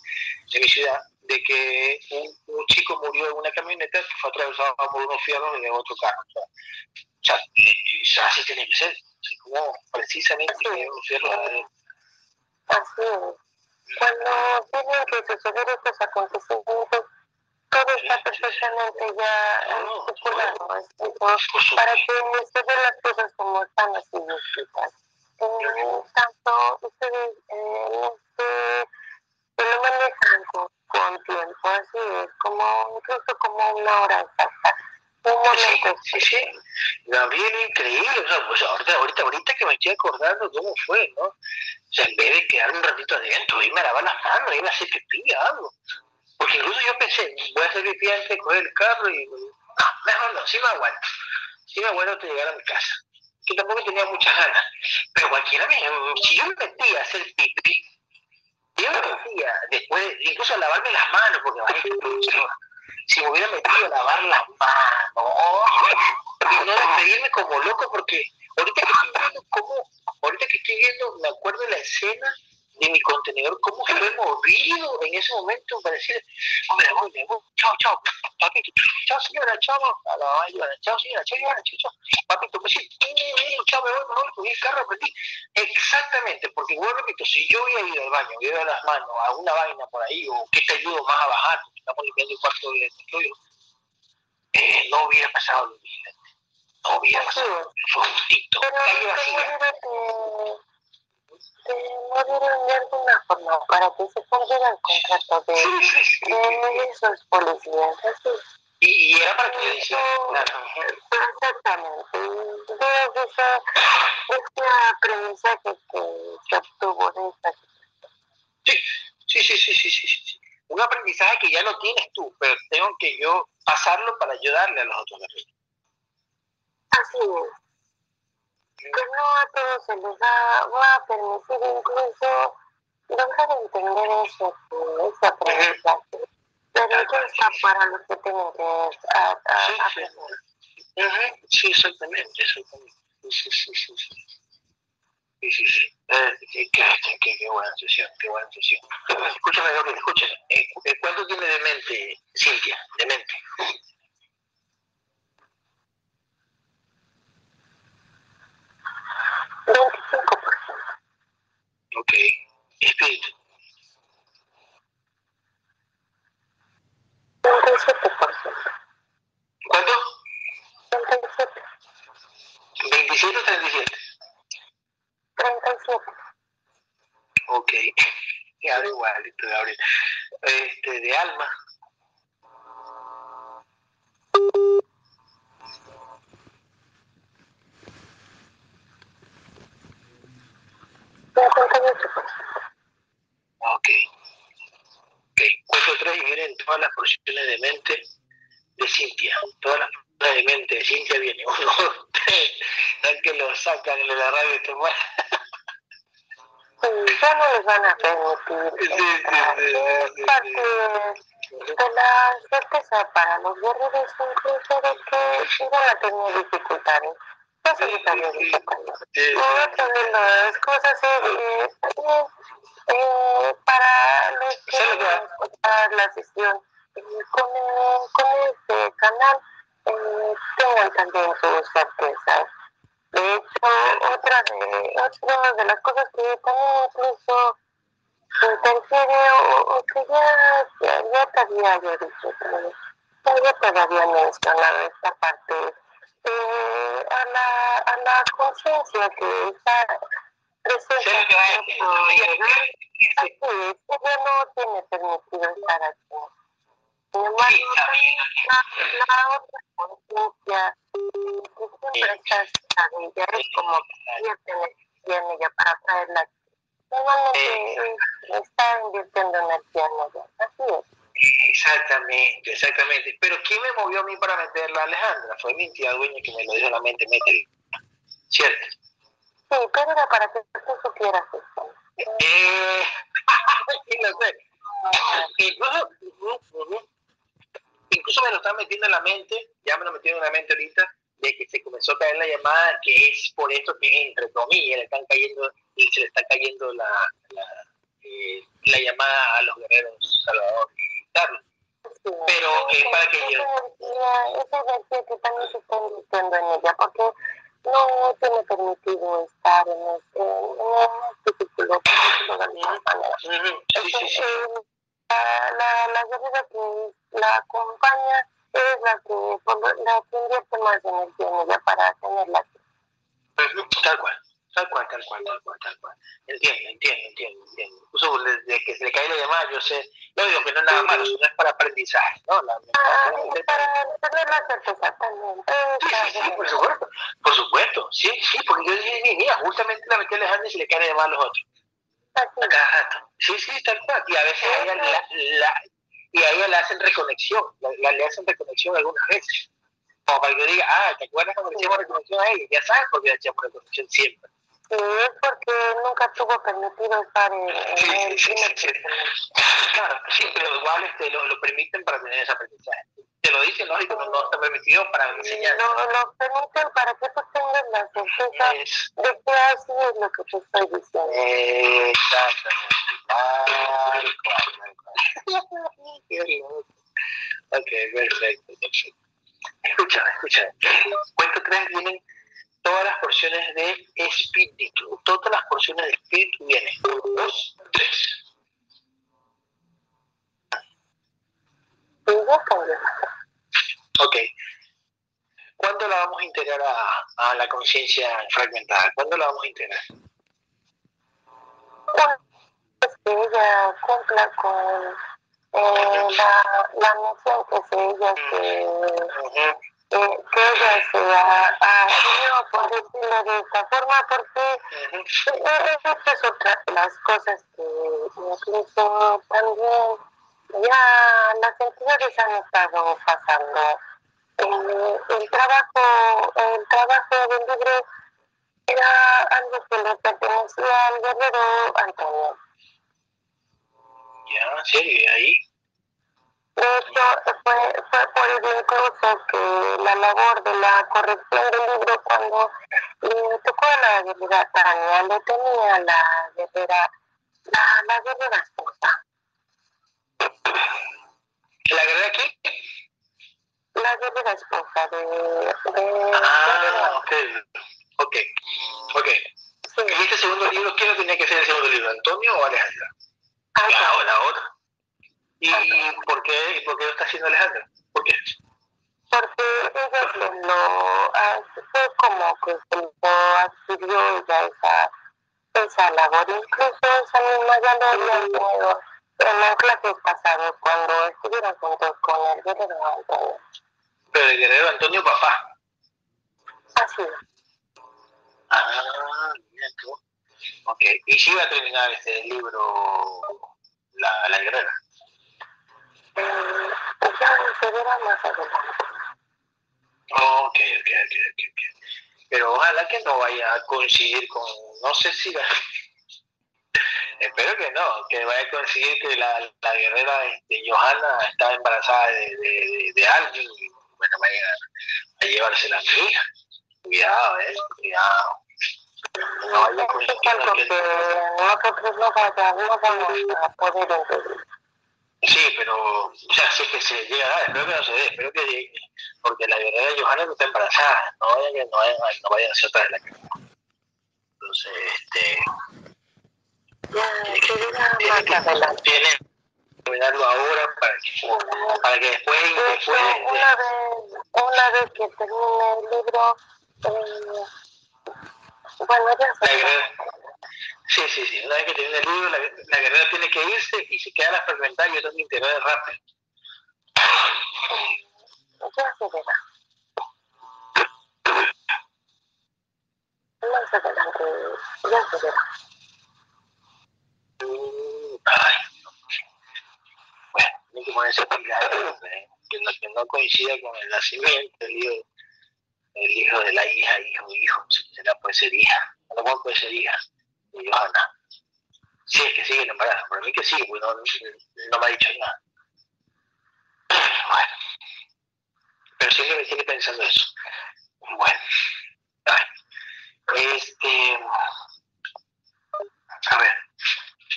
de mi ciudad, de que un, un chico murió en una camioneta que fue atravesado por unos fierros de otro carro. O sea, sea y, así tiene que ser. O sea, como precisamente Así un fierro de... Así es. Cuando tienen que suceder estos acontecimientos, todo está perfectamente ya estipulado, escrito, para que se den las cosas como están así. Eh, tanto ustedes eh, este, se lo manejan con, con tiempo, así es, como incluso como una hora exacta. Un momento Sí, sí, Gabriel, increíble. O sea, pues ahorita, ahorita, ahorita que me estoy acordando cómo fue, ¿no? O sea, en vez de quedar un ratito adentro, irme a lavar las manos, irme a hacer pipí, algo. Porque incluso yo pensé, voy a hacer pipí antes de coger el carro y... No, mejor no, sí me aguanto. Sí me aguanto hasta llegar a mi casa. Que tampoco tenía muchas ganas. Pero cualquiera. Si yo me metía a hacer pipí, yo me metía después, incluso a lavarme las manos, porque que si me hubiera metido a lavar las manos y no despedirme como loco porque ahorita que estoy viendo cómo, ahorita que estoy viendo, me acuerdo de la escena de mi contenedor, cómo fue movido en ese momento para decir, hombre, voy, me voy, chao, chao, papito, chao señora, chao, a la mamá chao señora, chao, chao, chao, papito, pues sí, chao, me voy, me voy, cogí el carro, aprendí. Exactamente, porque bueno, repito, si yo hubiera ido al baño, hubiera las manos, a una vaina por ahí, o que te ayudo más a bajar, porque estamos limpiando el cuarto de estudio, eh, no hubiera pasado lo mismo. No hubiera pasado, fue un tito, vacía. de morir de alguna forma para que se cumpliera el contrato de, esos policías. Y, era para que claro. Exactamente. De esa, esa aprendizaje que se obtuvo de esta Sí, sí, sí, sí, sí, sí, sí. Un aprendizaje que ya lo tienes tú, pero tengo que yo pasarlo para ayudarle a los otros guerreros. Así es. Que no a todos se les va, va a permitir incluso lograr entender eso, ese aprendizaje. Pero ya está para los que tienen que a, a, Sí, sí. Sí, exactamente, exactamente. Sí, sí, sí, sí. Eh, qué, qué, qué, qué buena sesión, qué buena sesión. Escúchame, Gabriel, escúchame. Eh, ¿Cuánto tiene de mente, Cintia? De mente. Veinticinco por ciento. Ok. Espíritu. Treinta y siete por ciento. ¿Cuánto? Treinta y siete. 27 o 37. Treinta y siete. Ok. Ya da igualito, Gabriel. Este, de alma. Cincuenta y ocho por ciento. Ok. Ok. Cuento tres y vienen todas las porciones de mente de Cintia. Todas las porciones de mente de Cintia vienen. Uno, tres. Es que lo sacan en la radio y te mueren. Sí, ya no les van a permitir. es parte de la certeza para los guerreros incluso de que iban a tener dificultades. De las cosas es eh, eh, para los que a la sesión eh, con, con este canal eh, tengan también sus certezas de hecho, otra de, otra de las cosas que también incluso interfiere o, que ya, ya, te había dicho, ya te había mencionado esta parte, eh, a la, a la conciencia que está presente. Así es, ella no tiene permitido estar aquí. Sin embargo, la, la otra conciencia que siempre está de ella es como que tiene ella para traerla. Normalmente está invirtiendo energía en ella. Así es. Exactamente, exactamente. Pero ¿quién me movió a mí para meterla, Alejandra? Fue mi tía dueña que me lo dijo la mente, métela. ¿Cierto? Sí, pero era para que tú supieras. Eh, no sé. Incluso, incluso me lo están metiendo en la mente, ya me lo metieron en la mente ahorita, de que se comenzó a caer la llamada, que es por esto que entre comillas le están cayendo y se le está cayendo la, la, eh, la llamada a los guerreros Salvador Pero es para que yo... Esa energía que también se está invirtiendo en ella, porque no tiene permitido estar en este, este círculo. Sí, sí, sí. La, la, la guerrera que la acompaña es la que, la que invierte más energía en ella para tenerla aquí. Tal cual, tal cual, tal cual, tal cual, tal cual. Entiendo, entiendo, entiendo, entiendo. Incluso desde que se le cae la llamada, yo sé, no digo que no es nada malo, sino es para aprendizaje, ¿no? La, ah, es para tener la certeza también. Sí, sí, sí, por supuesto, por supuesto, sí, sí, porque yo dije, mira, justamente la metí a Alejandra y se le cae la llamada a los otros. Acá, sí, sí, tal cual. Y a veces ella la, la, y a ella le hacen reconexión, la, le hacen reconexión algunas veces. Como para que yo diga, ah, ¿te acuerdas cuando le hicimos reconexión a ella? Ya sabes por qué le hacíamos reconexión siempre. Sí, es porque nunca tuvo permitido estar en, sí, el sí, sí, sí, Claro, sí, pero igual este, lo, lo permiten para tener ese aprendizaje. Te lo dicen, lógico, no, no está permitido para enseñar. No, lo permiten para que tú tengas la certeza es... de que así es lo que te estoy diciendo. Exactamente. Tal cual. ok, perfecto, perfecto. Escucha, escucha. Cuento tres vienen todas las porciones de espíritu. Todas las porciones de espíritu vienen. Dos, tres. Ok. ¿Cuándo la vamos a integrar a, a la conciencia fragmentada? ¿Cuándo la vamos a integrar? Que ella cumpla con eh, la, la misión que se ella se, eh, que ella se ha por decirlo de esta forma, porque estas es otra de las cosas que incluso también ya las entidades han estado pasando. Eh, el trabajo, el trabajo del libro era algo que le pertenecía al guerrero Antonio. Ya, sí, ahí. De hecho, fue, fue por ello incluso que la labor de la corrección del libro, cuando le tocó a la guerrera Tania, le tenía la guerrera, la, la guerrera esposa. ¿La guerrera qué? La guerrera esposa de... de ah, ok, ok, ok. Sí. ¿Y este segundo libro, quién lo tenía que ser el segundo libro, Antonio o Alejandra? Ah, la, la otra. ¿Y por qué, por qué lo está haciendo Alejandra? ¿Por qué? Porque ella lo, fue como que adquirió ella esa, esa labor. Incluso esa misma ya lo había tenido en las clases pasadas cuando estuvieron juntos con el guerrero Antonio. Pero el guerrero Antonio papá. Así es. Ah, mira tú. Ok, ¿y si va a terminar este libro la, la guerrera? Eh, ya se verá más adelante. Oh, ok, ok, ok, ok. Pero ojalá que no vaya a coincidir con, no sé si espero que no, que vaya a conseguir que la, la guerrera este, Johanna está embarazada de, de, de, alguien y bueno, vaya a, llevarse la hija. Cuidado, eh, cuidado. No vaya a conseguir que nosotros no a poder entender. Sí, pero, o sea, si es que se llega a dar, espero que no se dé, espero que llegue, porque la guerrera Johanna no está embarazada, no vaya no vaya, no vaya a ser otra de la que. Entonces, este. Ya, tiene, que tiene que terminarlo ahora para que, para que después. después una, vez, una vez que termine el libro, eh, bueno, ya. Sí, sí, sí. Una vez que termine el libro, la, la, guerrera tiene que irse y se queda la fragmentar y que integrar rápido. Ay. Bueno, tiene que ponerse ¿eh? que, no, que no coincida con el nacimiento del hijo, el hijo de la hija, hijo, hijo, será puede ser hija, a lo mejor puede ser hija de Johanna. Sí, es que sigue el embarazo, para mí que sí, porque no, no me ha dicho nada. Bueno, pero siempre me tiene pensando eso. Bueno, ay. este, a ver,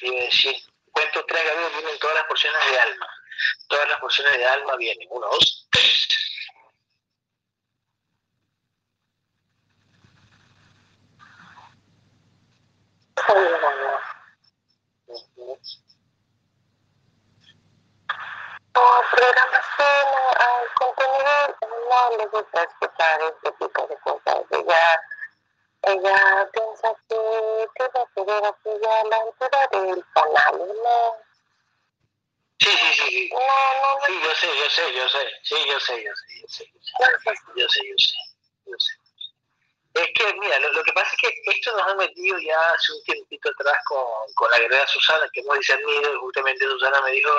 iba a decir, cuento tres vienen todas las porciones de alma. Todas las porciones de alma vienen, uno, dos, tres. Por programación, al contenido, no le gusta escuchar este tipo de cosas. Ella, ella piensa que debe tener aquella a la altura del canal, ¿no? Sí, sí, sí, sí. Sí, yo sé, yo sé, yo sé. Sí, yo sé, yo sé, yo yo sé, yo sé. Yo sé. Es que, mira, lo, que pasa es que esto nos ha metido ya hace un tiempito atrás con, con la guerrera Susana, que hemos discernido, y justamente Susana me dijo,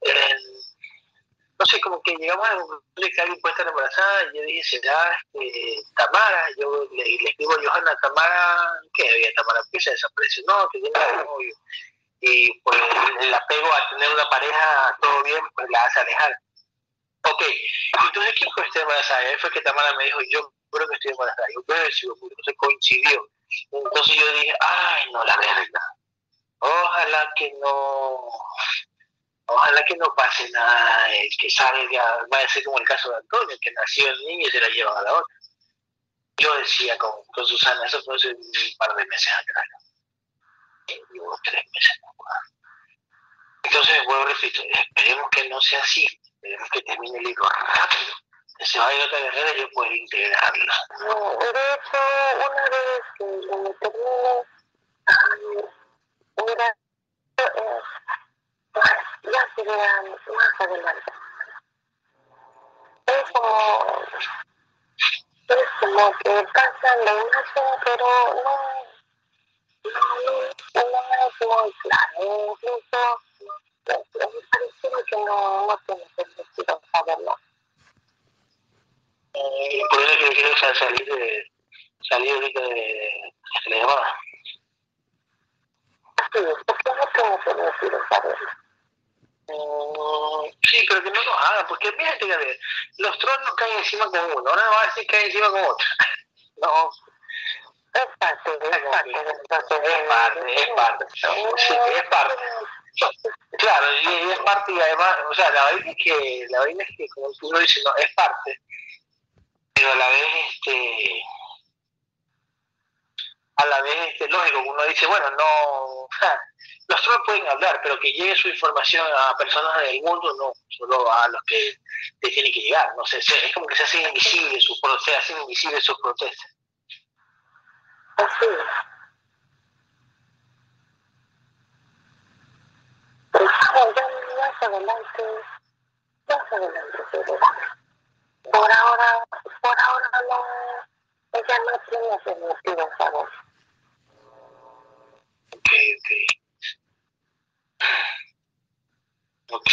eh, no sé, como que llegamos a un que alguien puede estar embarazada, y yo dije, será este, Tamara, yo le, escribo a Johanna, Tamara, ¿qué había Tamara? ¿Por qué se desapareció? No, que tiene novio. Y pues el apego a tener una pareja, todo bien, pues la hace alejar. Ok, entonces, ¿quién fue esta embarazada? Fue que Tamara me dijo, yo creo que. Yo creo que sí, entonces coincidió. Entonces yo dije, ay, no, la verga. Ojalá que no, ojalá que no pase nada, el que salga, va a ser como el caso de Antonio, que nació el niño y se la llevan a la otra. Yo decía con, con Susana, eso fue hace un par de meses atrás. Digo, tres meses. Entonces, vuelvo repito, esperemos que no sea así, esperemos que termine el libro rápido que se vaya a otra guerrera yo puedo integrarla. No, de hecho, una vez que lo termine, mira, ya se verán más adelante. Es como, es como que pasa la imagen, pero no, no, no, es muy claro. Incluso, me parece que no, no tiene sentido saberlo eh, por eso que quiero salir de salir ahorita de, de la llamada. Sí. Mm, sí, pero que no lo haga, porque mira, fíjate, los tronos caen encima con uno, ahora va a decir que caen encima con otro. no. Es parte, es parte Es parte, es parte. Sí, es parte. Claro, y es parte y además, o sea, la vaina es que, la vaina es que, como tú lo dices, no, es parte pero a la vez este a la vez este, lógico uno dice bueno no los trolls pueden hablar pero que llegue su información a personas del mundo no solo a los que te tienen que llegar no sé es como que se hacen invisibles sus se hacen invisibles sus protestas así pues más adelante más adelante verá por ahora, por ahora no, ella no tiene permitido saber. Ok, ok. Ok.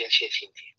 conciencia y ciencia.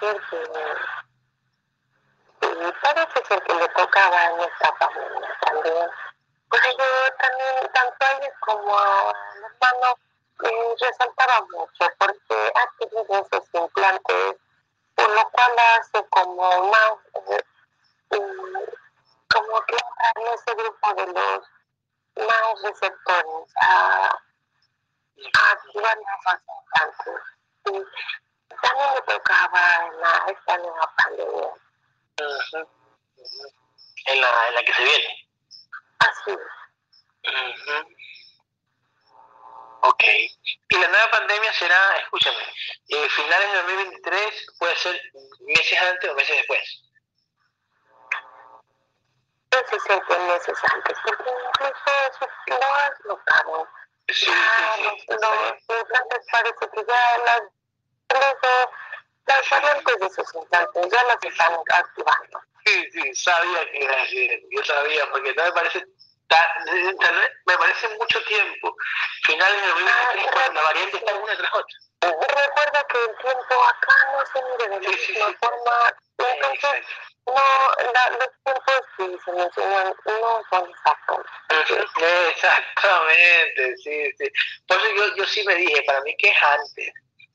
ser que, y parece ser que le tocaba a nuestra familia también. Pues yo también, tanto a ellos como a mi hermano, eh, resaltaba mucho porque ha tenido esos implantes, por lo cual hace como más, eh, como que en ese grupo de los más receptores a, a activar las también me tocaba en la, esta nueva pandemia. Uh -huh. Uh -huh. En, la, en la que se viene. Así es. Uh -huh. Ok. Y la nueva pandemia será, escúchame, eh, finales de 2023, puede ser meses antes o meses después. Meses antes, meses antes, porque incluso eso lo han notado. Sí, sí, ah, sí, los, parece que ya las empresa, las variantes de sus implantes ya las están activando. Sí, sí, sabía que era así, yo sabía, porque no me parece me parece mucho tiempo, finales del 2023, ah, la variante está una tras otra. Recuerda que el tiempo acá no se mide de la forma, entonces no, la, los tiempos sí se mencionan no son exactos. Exactamente, sí, sí. Por eso yo, yo sí me dije, para mí que es antes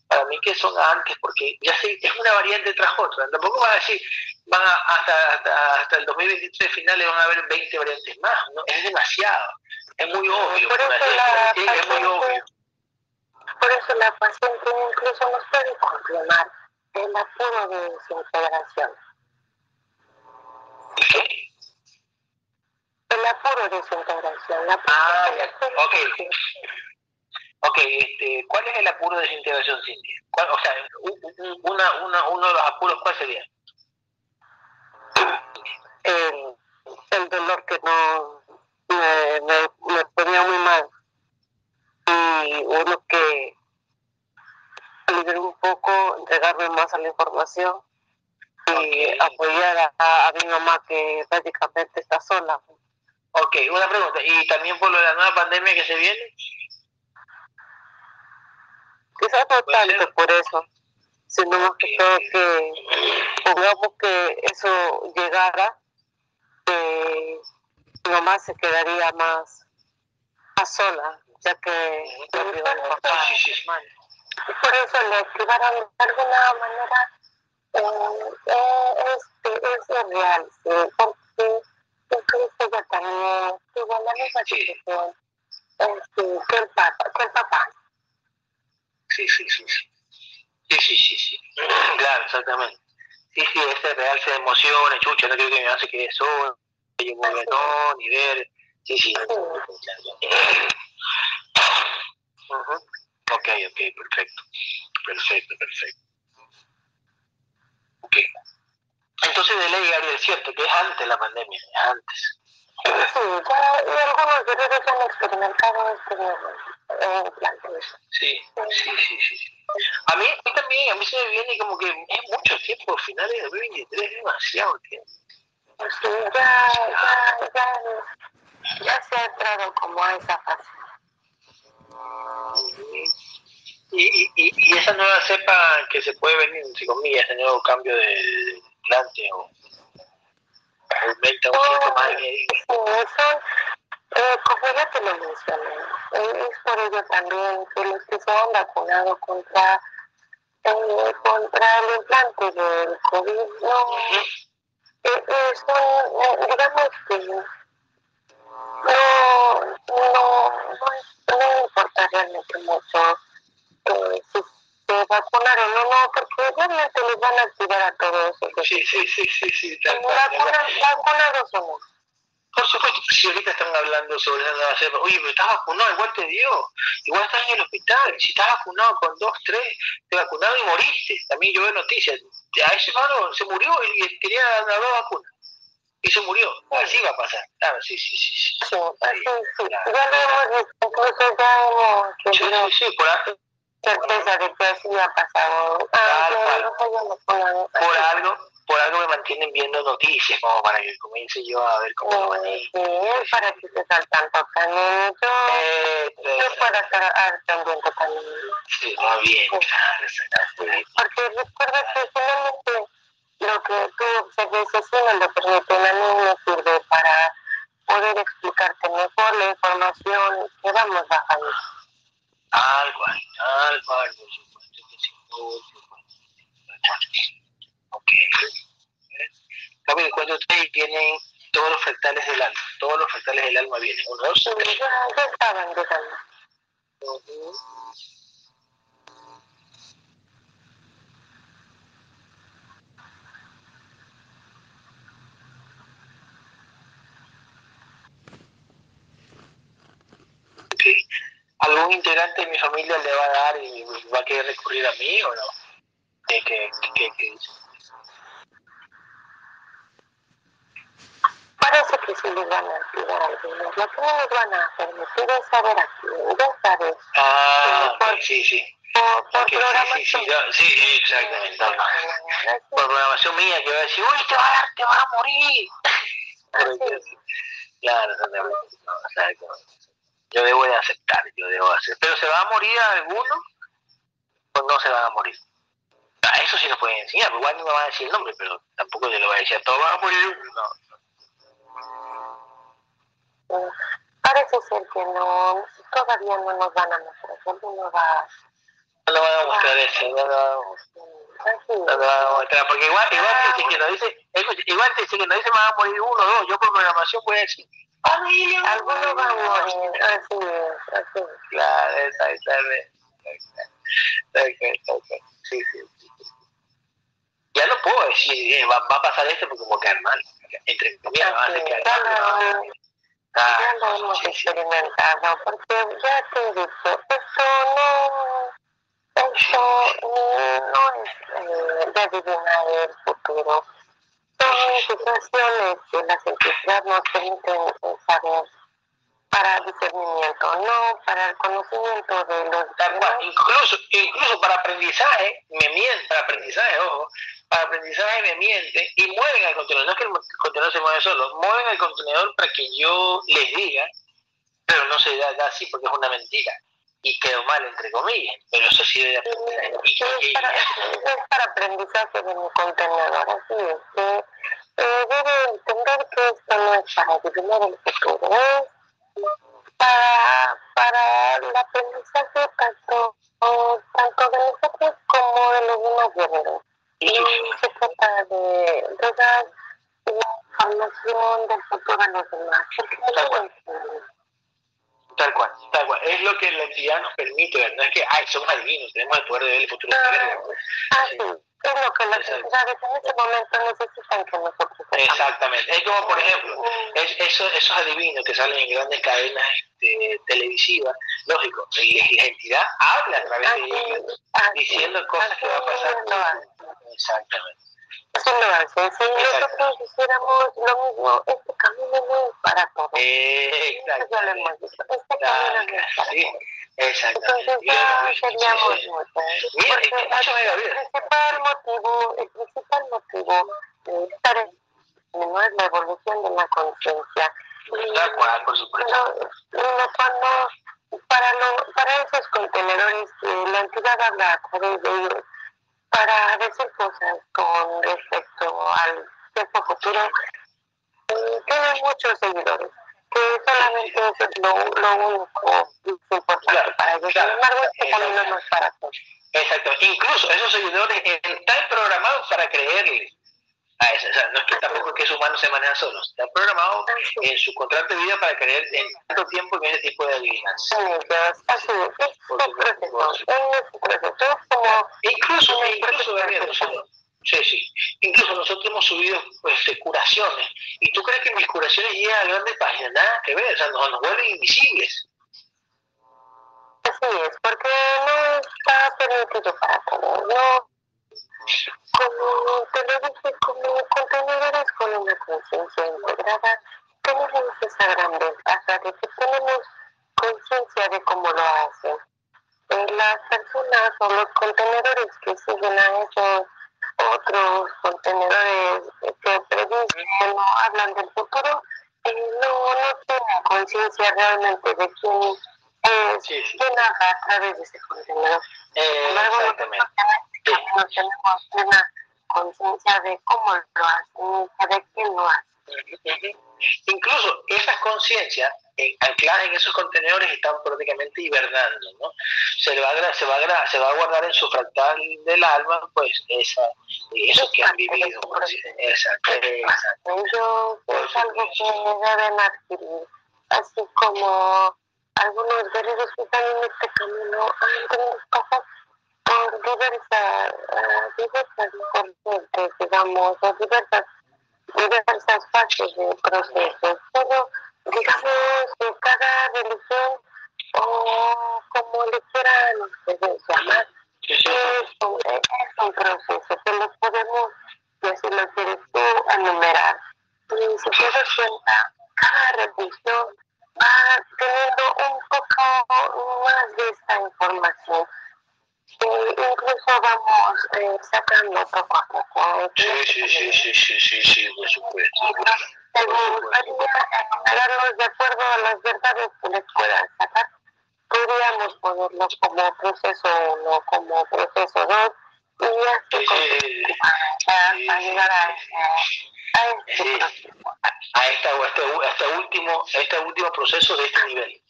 para mí que son antes, porque ya sé, es una variante tras otra. Tampoco van a decir, van hasta, hasta, hasta, el 2023 finales van a haber 20 variantes más, ¿no? Es demasiado, es muy obvio. Por eso la paciente, es muy obvio. Por eso la paciente incluso nos puede confirmar el apuro de su integración. ¿Qué? El apuro de su integración. La ah, ok. Ok, este, ¿cuál es el apuro de desintegración, Cindy? o sea, una, una, uno de los apuros, ¿cuál sería? El, el dolor que no me, me, ponía muy mal. Y uno que aliviar un poco, entregarme más a la información y apoyar a, a, mi mamá que prácticamente está sola. Ok, una pregunta. ¿Y también por lo de la nueva pandemia que se viene? Quizás no tanto por eso, sino más que todo que pongamos que eso llegara, que mi mamá se quedaría más, más sola, ya que por eso le activaron de alguna manera eh, eh, este, es real, sí, porque incluso ella también tuvo la misma situación este, que el papá, que el papá sí, sí, sí. Sí, sí, sí, sí. Claro, exactamente. Sí, sí, ese real se emociona, chucha, no creo que me hace que eso, yo no, ni ver. Sí, sí. Uh Ok, ok, perfecto. Perfecto, perfecto. Ok. Entonces de ley, Gabriel, es cierto que es antes de la pandemia, es antes. Sí, ya, y algunos guerreros han experimentado este eh, Sí, sí, sí, sí. A mí, también, a mí se me viene como que es mucho tiempo, finales de 2023 es demasiado tiempo. Sí, ya, ya, ya, ya se ha entrado como a esa fase. Y, y, y, esa nueva cepa que se puede venir, entre comillas, ese nuevo cambio de plante o aumenta un poquito más de Eso, eh, como ya te lo mencioné, eh, es por ello también que los que se han vacunado contra, eh, contra el implante del COVID no, eh, son, eh, digamos que no, no, no, no importa realmente mucho eh, si se vacunaron o no, porque realmente les van a activar a todos. Sí, sí, sí, sí, sí. Vacunados o no. Por supuesto, si ahorita están hablando sobre la cepa, oye, pero estás vacunado, igual te dio, igual estás en el hospital, si estás vacunado con dos, tres, te vacunaron y moriste. También yo veo noticias, a ese hermano se murió y quería dar dos vacunas. Y se murió, así va a pasar. Claro, sí, sí, sí. sí. sí, sí. Ya lo hemos visto, incluso ya hemos... Sí, sí, sí, por ahí certeza de que así ha pasado. Ah, por algo, por algo me mantienen viendo noticias, como para que comience yo a ver cómo lo manejo. Sí, para que estés al tanto también. Yo, yo para estar al pendiente también. Sí, muy bien, claro, exactamente. Porque recuerda que finalmente lo que tú observes así no lo permite, a mí me sirve para poder explicarte mejor la información que vamos bajando. Cual, tal cual, por supuesto que sí, Ok. cuando ustedes vienen todos los fractales del alma, todos los fractales del alma vienen, uno, dos, tres. Estaban. Algún integrante de mi familia le va a dar y va a querer recurrir a mí o no? ¿Qué, qué, qué, Parece que sí les van a activar algunos. Lo que no les van a permitir es saber aquí, ya sabes. Ah, sí, sí. Por, por programación. Sí, sí, sí, sí, exactamente. Por programación mía que va a decir, uy, te va a, te va a morir. Claro, no, yo debo de aceptar, yo debo de hacer. Pero ¿se va a morir alguno o no se van a morir? Ah, eso sí nos pueden enseñar, igual no me van a decir el nombre, pero tampoco yo le voy a decir a todos van a morir. No. Parece ser que no, todavía no nos van a mostrar, no va no lo van a mostrar eso, no lo van a mostrar. No lo van a mostrar, porque igual, igual te dice que no dice, igual te dice que no dice van a morir uno o dos, yo por programación voy a decir, algunos van a morir, así es, así es. Claro, exactamente. Sí, sí, sí. Ya no puedo decir, eh, va, va, a pasar esto porque como quedar mal, entre comillas, va a quedar mal. Ah, ya lo hemos experimentado, porque ya te he dicho, esto no, esto no es eh, de adivinar el futuro. Son situaciones que la cientificidad nos permiten saber para discernimiento, no para el conocimiento de los incluso, incluso para aprendizaje, me miente, para aprendizaje, ojo, para aprendizaje me miente y mueven al contenedor, no es que el contenedor se mueve solo, mueven al contenedor para que yo les diga, pero no se da, así porque es una mentira y quedó mal entre comillas, pero eso sí debe aprender. es, para, es para aprendizaje de mi contenedor, así es que eh, debe entender que esto no es para adivinar el futuro, es para, para el aprendizaje tanto, tanto de nosotros como de los demás guerreros. Y se trata de, de dar información del futuro a los demás. Tal cual. tal cual, tal cual. Es lo que la entidad nos permite ver. No es que, ay, somos adivinos, tenemos el poder de ver el futuro. Ah, sí es lo que las sociedades en ese momento necesitan que nosotros Exactamente. Es como, por ejemplo, es, eso, esos adivinos que salen en grandes cadenas este, televisivas, lógico, y la entidad habla a través de ellos, diciendo cosas que van a pasar. Exactamente. Eso lo hace. Si nosotros hiciéramos lo mismo, este camino no es para todos. Eh, exacto. Ya lo hemos dicho. Este camino no es para todos. Exactamente. Entonces ya seríamos muchos. Porque el principal motivo, el principal motivo de estar en no es la evolución de la conciencia. por supuesto. Cuando, para, lo, para esos contenedores que la entidad habla a través de ellos, para decir cosas con respecto al tiempo futuro, tienen muchos seguidores que solamente eso es lo, lo único importante para ellos. Sin embargo, este camino no es para todos. Exacto. Incluso esos seguidores están programados para creerle a eso. O sea, no es que tampoco es que sus humanos se manejan solos. Están programados en su contrato de vida para creer en tanto tiempo en ese tipo de adivinanzas. Así es. Es un proceso. Es un proceso. como... Incluso, incluso, incluso Sí, sí. Incluso nosotros hemos subido pues, curaciones. ¿Y tú crees que mis curaciones llegan a grandes páginas? Nada que ver, o sea, nos, nos vuelven invisibles. Así es, porque no está permitido para todos. No, como te lo dije, como contenedores con una conciencia integrada, tenemos esa gran ventaja de que tenemos conciencia de cómo lo hacen. Eh, las personas o los contenedores que siguen a esos otros contenedores que predicen o hablan del futuro, eh, no, no tienen conciencia realmente de quién es, sí, sí. quién habla a través de ese contenedor. Eh, exactamente. No tenemos una conciencia de cómo lo hacen, de quién lo hace. Incluso esas conciencias ancladas en esos contenedores están prácticamente hibernando, ¿no? Se va, a, se, va a, se va a guardar en su fractal del alma, pues, esa, eso que han vivido. Pues, exacto, Ellos es algo que deben adquirir, así como algunos guerreros que están en este camino han tenido que pasar por diversas, diversas corrientes, digamos, o diversas diversas fases del proceso, pero digamos que cada religión o como le quieran llamar, es un, es un proceso que lo podemos, si lo quieres tú, enumerar. Y si te das cuenta, cada religión va teniendo un poco más de esta información incluso vamos eh, sacando poco a poco. Sí, sí, sí, sí, sí, sí, sí, por supuesto. ¿Te gustaría enumerarlos de acuerdo a las verdades que les puedan sacar? Podríamos ponerlo como proceso 1, como proceso 2 y así sí, para llegar a, a, este a, esta, a, este, a, este, último, a este último proceso de este nivel.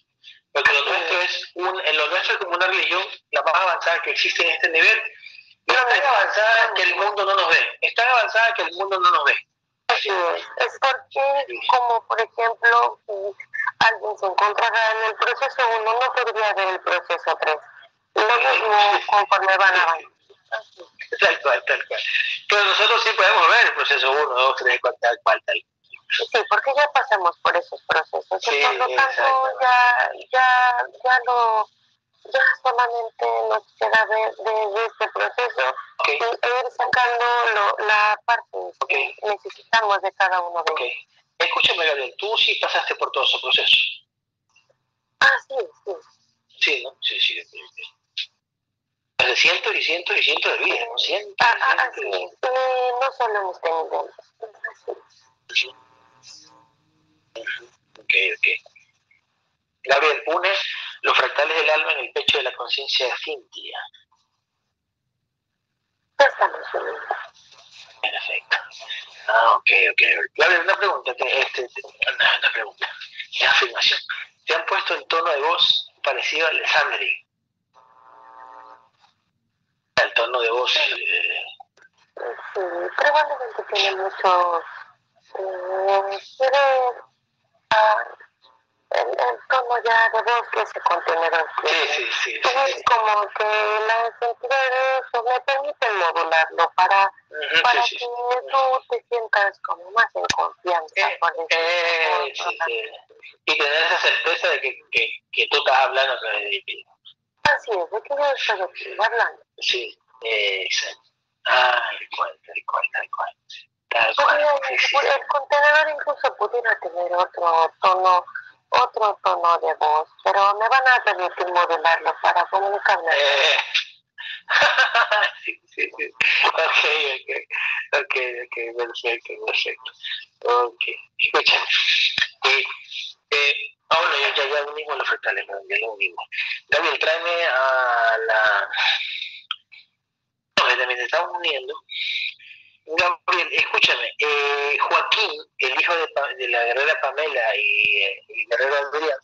Porque lo nuestro es un, en lo nuestro es como una religión, la más avanzada que existe en este nivel, no es tan avanzada que el mundo no nos ve, es tan avanzada que el mundo no nos ve. Así es, porque, como por ejemplo, si alguien se encontrara en el proceso 1, no podría ver el proceso 3. Lo mismo conforme van avanzando. Tal cual, tal cual. Pero nosotros sí podemos ver el proceso 1, 2, 3, 4, tal cual, tal cual. Sí, porque ya pasamos por esos procesos. Sí, por lo tanto, ya, ya, ya lo, ya solamente nos queda ver de, este proceso y, e ir sacando lo, la parte que necesitamos de cada uno de ellos. Escúchame, Gabriel, tú sí pasaste por todo ese proceso. Ah, sí, sí. Sí, ¿no? Sí, sí. De cientos y cientos y cientos de vidas, ¿no? Cientos. Ah, ah, sí. no solo en este nivel. Sí. Ok, ok. Gabriel, une los fractales del alma en el pecho de la conciencia de Cintia. Perfecto. Ah, ok, ok. Gabriel, una pregunta, este, una, una pregunta, una afirmación. ¿Te han puesto el tono de voz parecido al de Sandri? El tono de voz. Eh... Sí, probablemente tiene mucho. Eh, pero el, el, tono ya de voz que ese contenedor. Sí, sí, sí, es como que las entidades me permiten modularlo para, para que tú te sientas como más en confianza eh, con eh, Y tener esa certeza de que, que, que tú estás hablando a través de ti. Así es, de que yo estoy aquí hablando. Sí, exacto. Ah, tal cual, tal cual, tal cual. El contenedor incluso pudiera tener otro tono, otro tono de voz, pero me van a permitir modelarlo para comunicarme. Eh. sí, sí, sí. Ok, ok, ok, ok, perfecto, perfecto. Ok, escúchame. Eh, eh, ahora ya, ya, ya unimos los fractales, ya lo unimos. Gabriel, tráeme a la... No, también estamos uniendo Gabriel, escúchame, eh, Joaquín, el hijo de, de, la guerrera Pamela y el guerrero Adrián,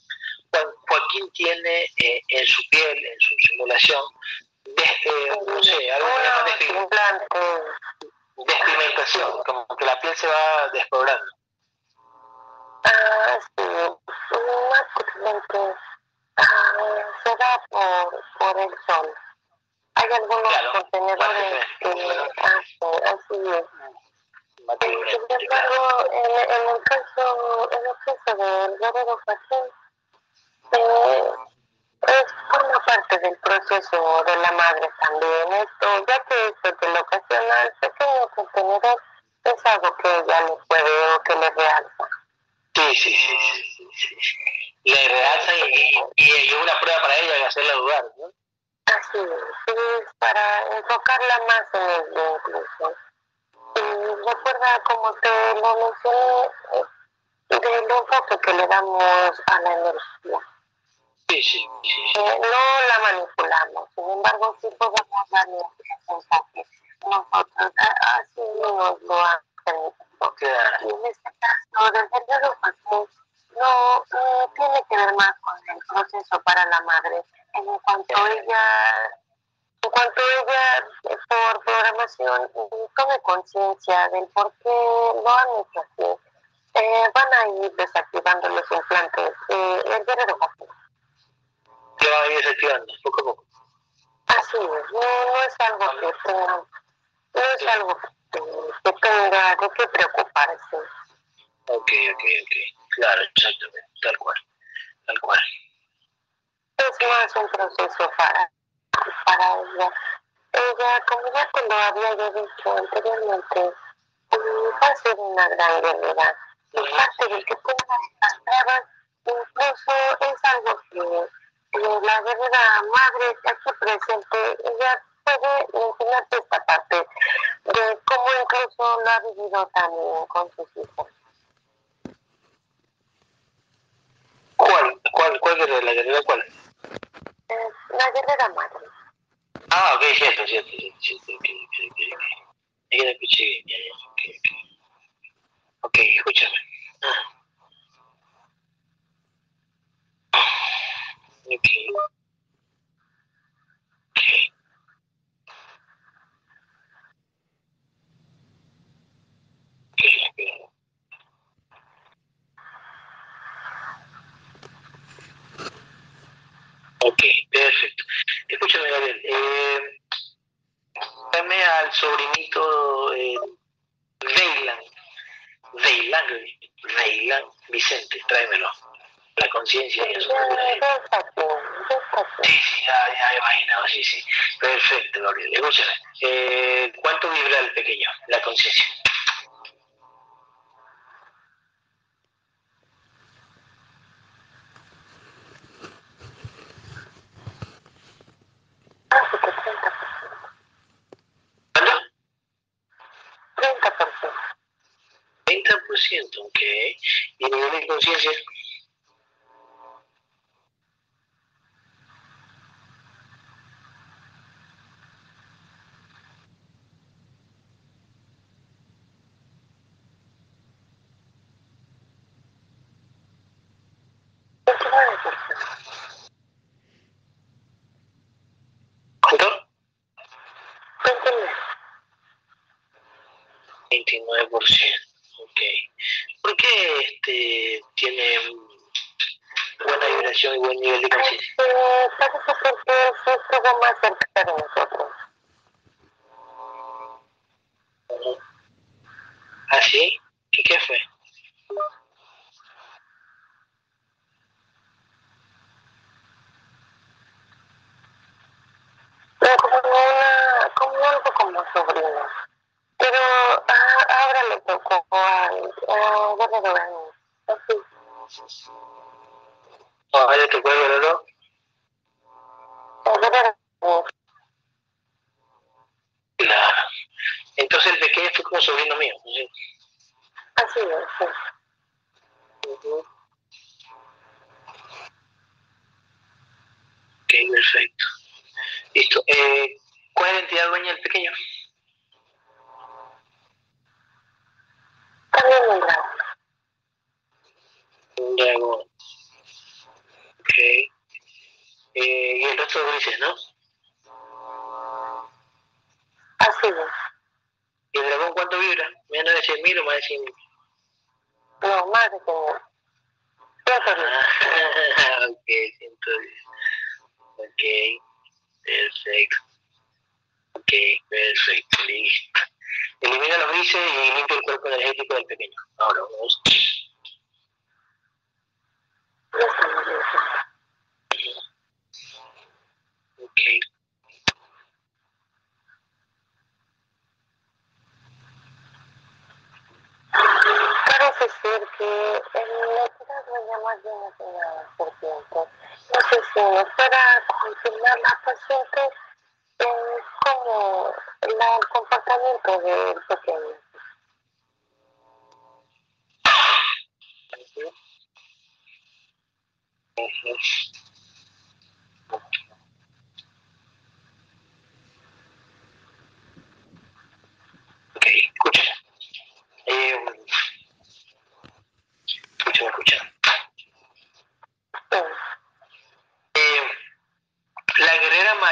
Joaquín tiene eh, en su piel, en su simulación, desde, no sé, algo que llama despigmentación, como que la piel se va despoblando. Ah, sí, básicamente ah, se da por, por el sol. Hay algunos contenedores que así es. Sin embargo, en, en, el caso, en el caso del guerrero Joaquín, eh, es forma parte del proceso de la madre también. Esto, ya que esto que lo ocasiona el pequeño contenedor, es algo que ella le puede o que le realza. Sí, sí, sí, sí. Le realza y, y, y, una prueba para ella y hacerla dudar, ¿no? Así es, para enfocarla más en el incluso. Y recuerda, como te lo mencioné, eh, del enfoque que le damos a la energía. Sí, sí, sí. Eh, no la manipulamos, sin embargo, sí podemos darle ese enfoque. Nosotros, así nos lo han permitido. Y en este caso, desde el pues, no eh, tiene que ver más con el proceso para la madre en cuanto ella en cuanto ella por programación tome conciencia del por qué lo han hecho así eh, van a ir desactivando los implantes eh, el guerrero Se van a ir desactivando poco a poco. Así es no, es algo que tenga no es algo que, que tenga de qué preocuparse. Ok ok ok. Claro exactamente tal cual tal cual es más un proceso para, para ella. Ella, como ya te lo había dicho anteriormente, va a ser una gran guerrera. Parte de que tenga estas pruebas, incluso es algo que la guerrera madre aquí presente, ella puede enseñarte esta parte de cómo incluso lo ha vivido también con sus hijos. 99%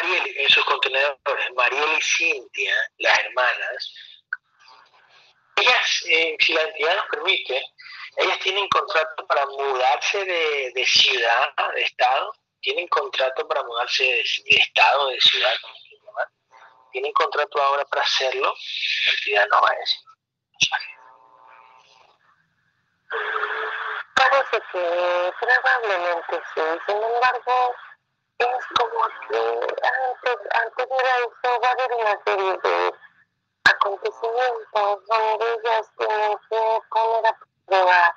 Mariel en sus contenedores, Mariel y Cintia, las hermanas, ellas, eh, si la entidad nos permite, ellas tienen contrato para mudarse de, de ciudad, de estado, tienen contrato para mudarse de, de estado, de ciudad, tienen contrato ahora para hacerlo, la entidad no va a decir. Parece que probablemente sí, sin embargo, es como que antes, antes realizó varias una serie de acontecimientos donde ellas tienen que poner a prueba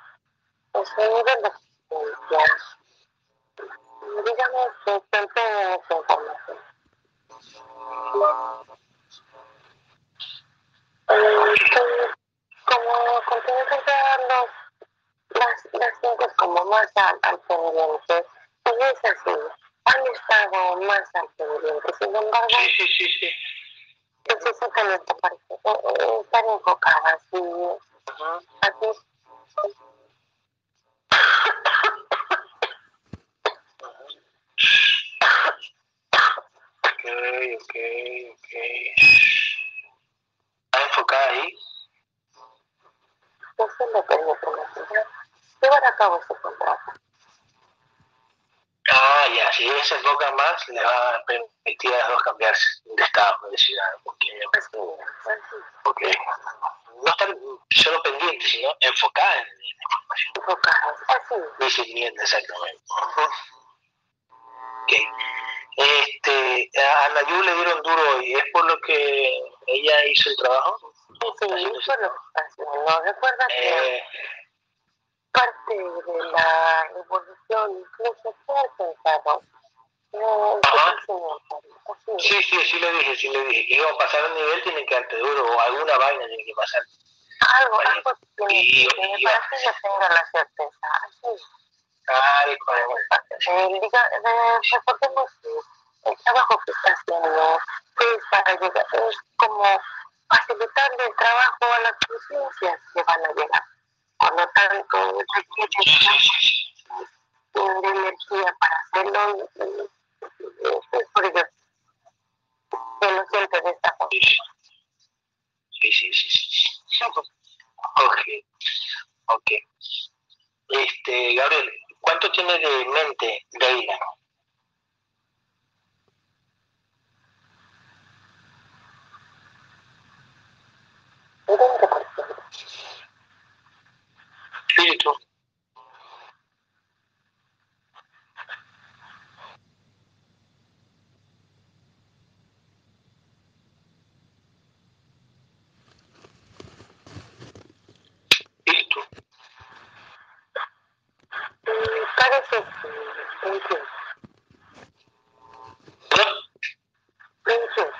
pues, el sonido de la Digamos que siempre en esa información. Eh, como continúan los las, las cinco como más al, al pendiente, y es así. Han estado más al pendiente. Sin embargo, Sí, sí, sí, sí. necesitan esta parte, eh, eh, estar enfocadas y así Ok, ok, ok. ¿Está enfocada ahí? eso permite a la ciudad llevar a cabo su contrato. Ah, ya, si ella se enfoca más, le va a permitir a las dos cambiarse de estado, de ciudad. Porque, porque no estar solo pendiente, sino enfocada en la información. enfocadas, así. Disciplina, exactamente. Ujú. Ok. Este, a la Yu le dieron duro hoy. ¿Es por lo que ella hizo el trabajo? Sí, sí, eso es lo que está haciendo. Recuerda que Eh, parte de la evolución, crecimiento. Así es. sí, sí, sí le dije, sí le dije. Que iba a pasar un nivel, tiene que darte duro o alguna vaina tiene que pasar. Algo, algo tiene Y- que y- para que ella tenga la certeza. Así. Ay. Eh, diga, eh, recordemos que el trabajo que está haciendo es para llegar, es como facilitarle el trabajo a las conciencias que van a llegar. Por lo tanto, requiere de energía para hacerlo. Es por ello que lo siento de esta forma. Sí, sí, sí, sí. Ok, ok. Este, Gabriel, ¿cuánto tiene de mente Leila? Espíritu. Mm, Parece que 28. ¿No? 28.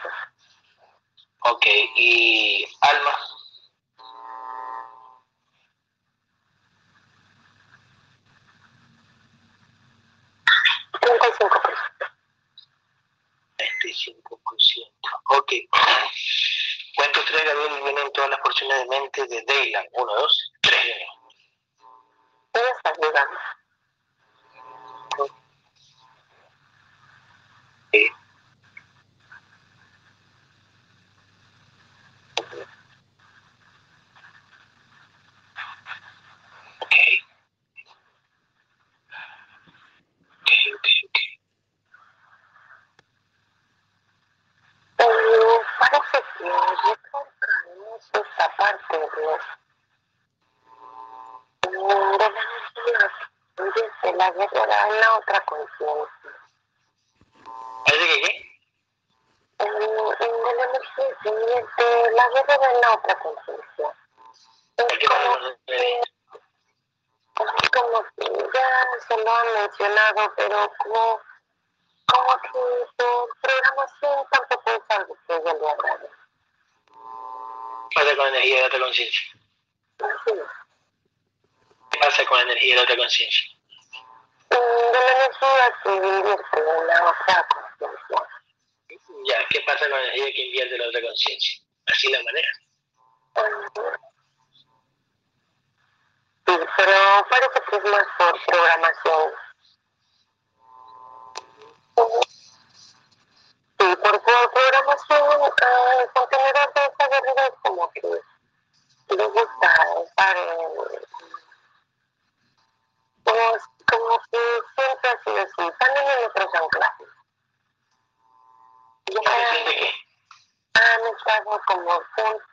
Ok, y alma. Treinta y cinco por ciento. 25%. Ok. Cuento tres, Gabriel, vienen todas las porciones de mente de Daylan. Uno, dos, tres. vienen. Ella está llegando. Sí. Ok. Ok, ok, ok. Eh, parece que recalcamos esta parte de, mm, de la energía desde la guerrera en la otra conciencia. ¿Parece que qué? En, en de la energía desde la guerrera en la otra conciencia. ¿Por Es como que, es como que ya se lo han mencionado, pero como, como que su programación tampoco es algo que ella le agrade. ¿Qué pasa con la energía de otra conciencia? Es. ¿Qué pasa con la energía de otra conciencia? De la energía que invierte en la otra conciencia. Ya, ¿qué pasa con la energía que invierte la otra conciencia? Así la maneja. Sí, pero parece que es más por programación. Sí, por, programación, ah, el contenedor de esta guerrera es como que le gusta estar en... Como, como que siempre ha así, también en otros anclajes. ¿Cómo se siente Ya qué? han estado como jun-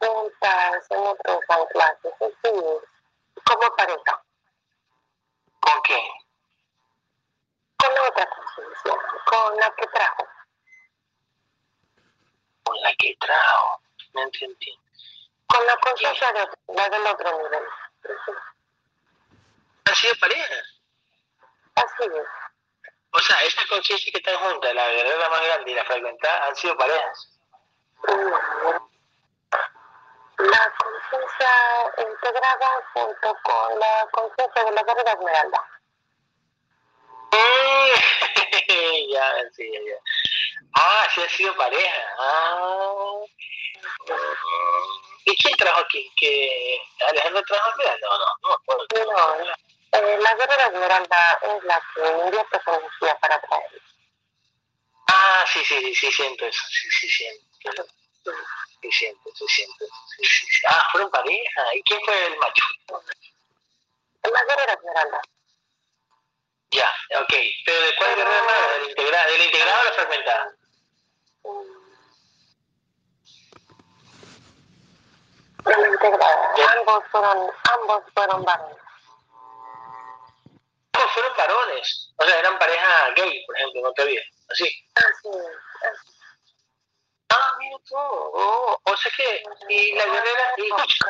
juntas en otros anclajes, así, como pareja. ¿Con quién? con la otra conciencia, con la que trajo. Con la que trajo. No entendí. Con la conciencia de la del otro nivel. ¿Han sido pareja? Así es. O sea, esta conciencia que están juntas, la guerrera más grande y la fragmentada, han sido parejas. No. La conciencia integrada junto con la conciencia de la guerrera esmeralda. Mm, ya, sí, ya, ya. Ah, sí ha sido pareja. Ah. ¿Y quién trajo aquí? ¿Que Alejandro trajo Esmeralda o no? No, no, no. Eh, la guerrera Esmeralda es la que te conocía para traer. Ah, sí, sí, sí, sí, siento eso. Sí, sí, siento. Sí, siento, sí, siento. Sí, sí, sí. Ah, fueron pareja. ¿Y quién fue el macho? La guerrera Esmeralda. Ya, ok. ¿Pero de cuál guerrera Esmeralda? ¿De la integrada, de la integrada o la fragmentada? De la integrada. Ambos fueron, ambos fueron varones. Fueron varones. O sea, eran pareja gay, por ejemplo, no te había. Así. Así es. así. Ah, mira tú. Oh, o sea que, y la guerrera, y escucha,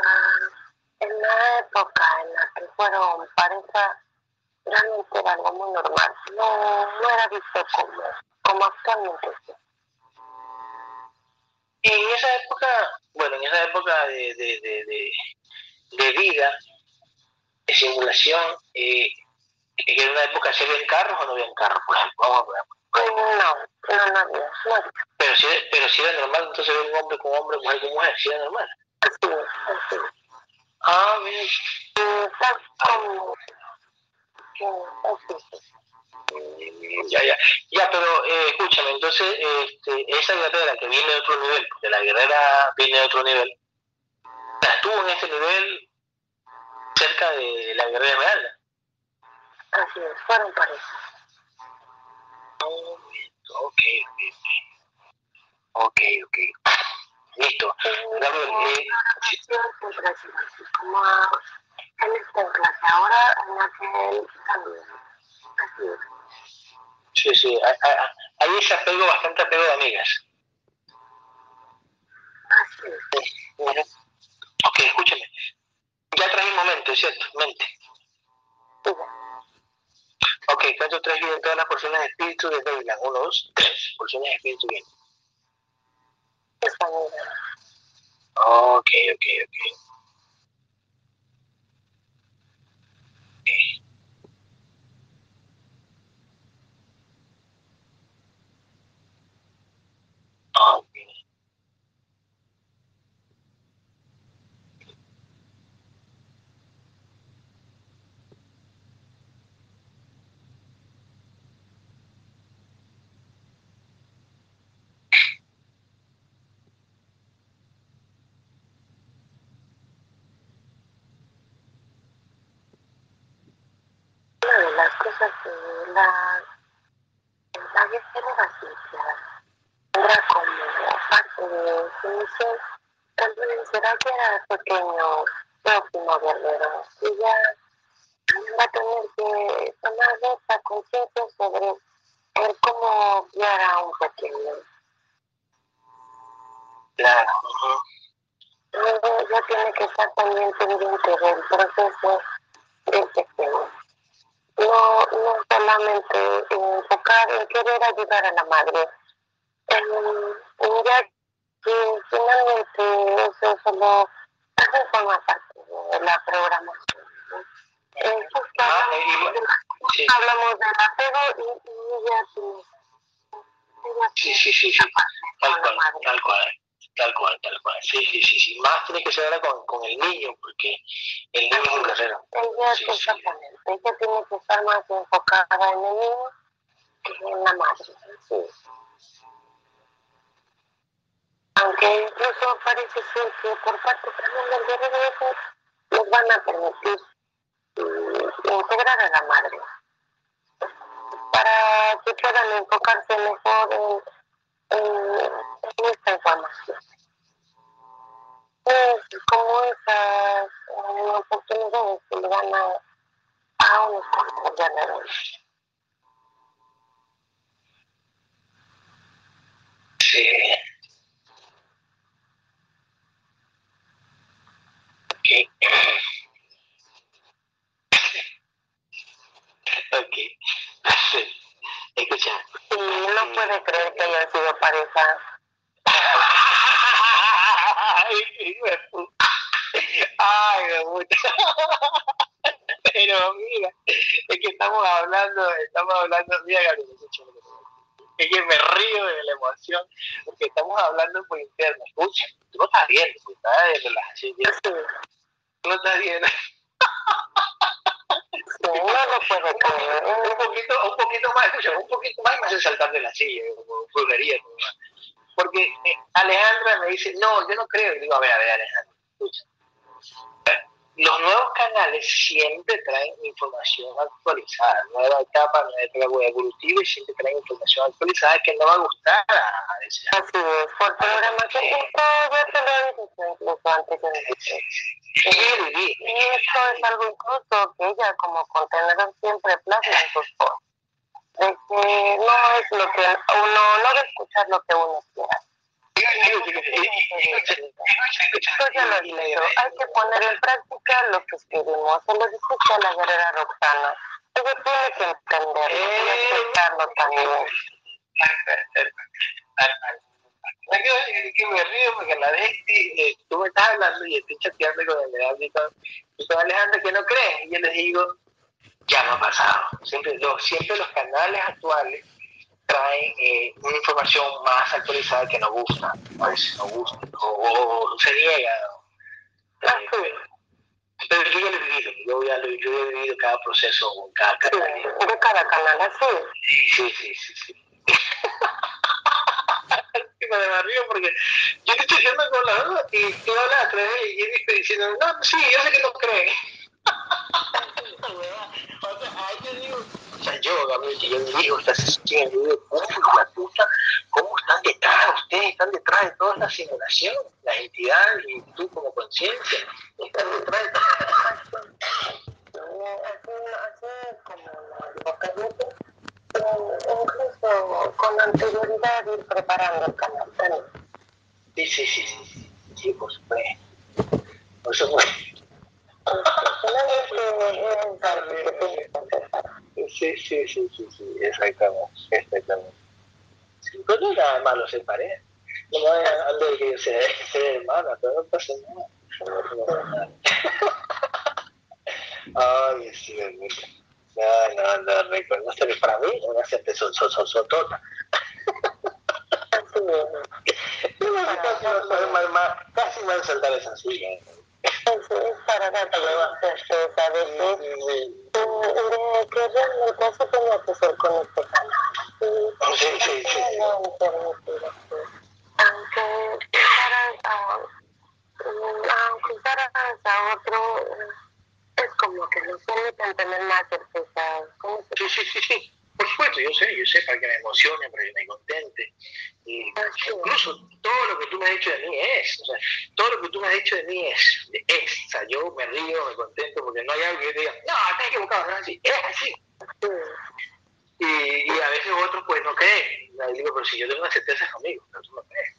En la época en la que fueron pareja, realmente era algo muy normal. No, no era visto como, como actualmente. Y en esa época, bueno, en esa época de, de, de, de, de vida, de simulación, eh, que era una época, ¿se habían carros o no habían carros? Por ejemplo, vamos a ver. No, no, no había. No. Pero si, pero si era normal, entonces ver un hombre con hombre, mujer con mujer, si era normal. Así es, así es. Ah, mira. Ya, ya. Ya, pero eh, escúchame, entonces, este, esa guerrera que viene de otro nivel, porque la guerrera viene de otro nivel, ¿la estuvo en ese nivel cerca de la guerrera esmeralda? Así es, fueron pareja. Oh, ok, ok, ok. Listo. Gabriel, eh, como él está en clase ahora, en aquel también. Así es. sí, sí, hay ese apego, bastante apego de amigas. Así es. Ujú. Ok, escúchame. Ya traje un momento, ¿es ¿cierto? Mente. Sí. Ok, cuento tres bien todas las porciones de espíritu de Daylan. Uno, dos, tres. Porciones de espíritu bien. Ok, ok, ok. Ok. Una de las cosas que la, la guerrera Cintia era como parte de su misión, será que era pequeño próximo guerrero. Y ya va a tener que tomar esta conciencia sobre el cómo guiar a un pequeño. Claro. Luego ya tiene que estar también pendiente del proceso del pequeño. No, no solamente enfocar en querer ayudar a la madre, en, en ya que finalmente eso solo eso forma parte de la programación. Eh, Ah, hablamos, eh, sí. hablamos del apego y, y ella tiene, Sí, sí, sí, sí. Tal cual, tal cual. Tal cual, tal cual. Sí, sí, sí, sí. Más tiene que ser ahora con, con el niño, porque el niño es un guerrero. Ella Sí, es sí. exactamente, ella tiene que estar más enfocada en el niño que en la madre. Sí. Aunque incluso parece ser que por parte también del guerrero eso les van a permitir mm, integrar a la madre para que puedan enfocarse mejor en, en, en esta información. Como esas eh, oportunidades que le dan a, a unos cuantos guerreros. Sí. Ok. Ok. Escucha. Y no puede creer que hayan sido pareja. Ay. Ay, puta. Pero, mira, es que estamos hablando, estamos hablando, mira Gabriel, es que me río de la emoción, porque estamos hablando por interno, escucha, tú no estás bien, tú estás de relajación, no. No, puedo creer. Un poquito, un poquito más, escucha, un poquito más y me hace saltar de la silla, como pulgaría. Porque eh, Alejandra me dice, no, yo no creo. Y digo, a ver, a ver, Alejandra, escucha los nuevos canales siempre traen información actualizada, nueva etapa, nueva etapa evolutiva y siempre traen información actualizada que no va a gustar a ese Así es, por programación ya te lo he dicho incluso antes de Y esto es algo incluso que ella como contenedor siempre plasma en sus posts, de que no es lo que uno, no debe escuchar lo que uno quiera hay que poner en práctica lo que escribimos. Se lo dijiste a la guerrera Roxana. Ella tiene que entender y aceptarlo también. que me río porque la vez que eh, tú me estás hablando y estoy chateando con el Leandro y todo, y con Alejandro que no cree, y yo les digo, ya no ha pasado. Siempre, siempre los canales actuales traen eh, una información más actualizada que no gusta, a veces no gusta, o, se niega. Eh, pero yo ya lo he vivido, yo ya lo, yo he vivido cada proceso cada canal. de cada canal, así. Sí, sí, sí, sí. me río porque yo te estoy diciendo con la duda y tú hablas a través y yo estoy diciendo, no, sí, yo sé que no creen. O sea, yo digo, sea, yo, yo digo, haciendo, digo, la puta, ¿cómo están detrás? Ustedes están detrás de toda esta simulación, las entidades y tú como conciencia, están detrás de toda como incluso con anterioridad ir preparando el canal también. Sí, sí, sí, sí, sí, por supuesto. Por supuesto. Sí, sí, sí, sí, sí, exactamente, exactamente. Sí, pues no nada malo se pareja. No me vayan a que se se hermana, pero no pasa nada. Ay, sí, verdad. No, no, no, reconozco que para mí una gente son, son, son, son todas. Casi me van a saltar esa silla. Es para dar certeza de que realmente eso tenía que ser con este canal. Sí, sí, sí. Aunque usaras a, a otro, es como que nos permiten tener más certeza. Sí, sí, sí, sí. Por supuesto, yo sé, yo sé, para que me emocione, para que me contente. Y incluso todo lo que tú me has dicho de mí es, o sea, todo lo que tú me has dicho de mí es, es. O sea, yo me río, me contento, porque no hay algo que yo diga, no, estás equivocado, no es así, es así. Y, y a veces otros pues no creen. Y digo, pero si yo tengo una certeza conmigo, pero tú no crees.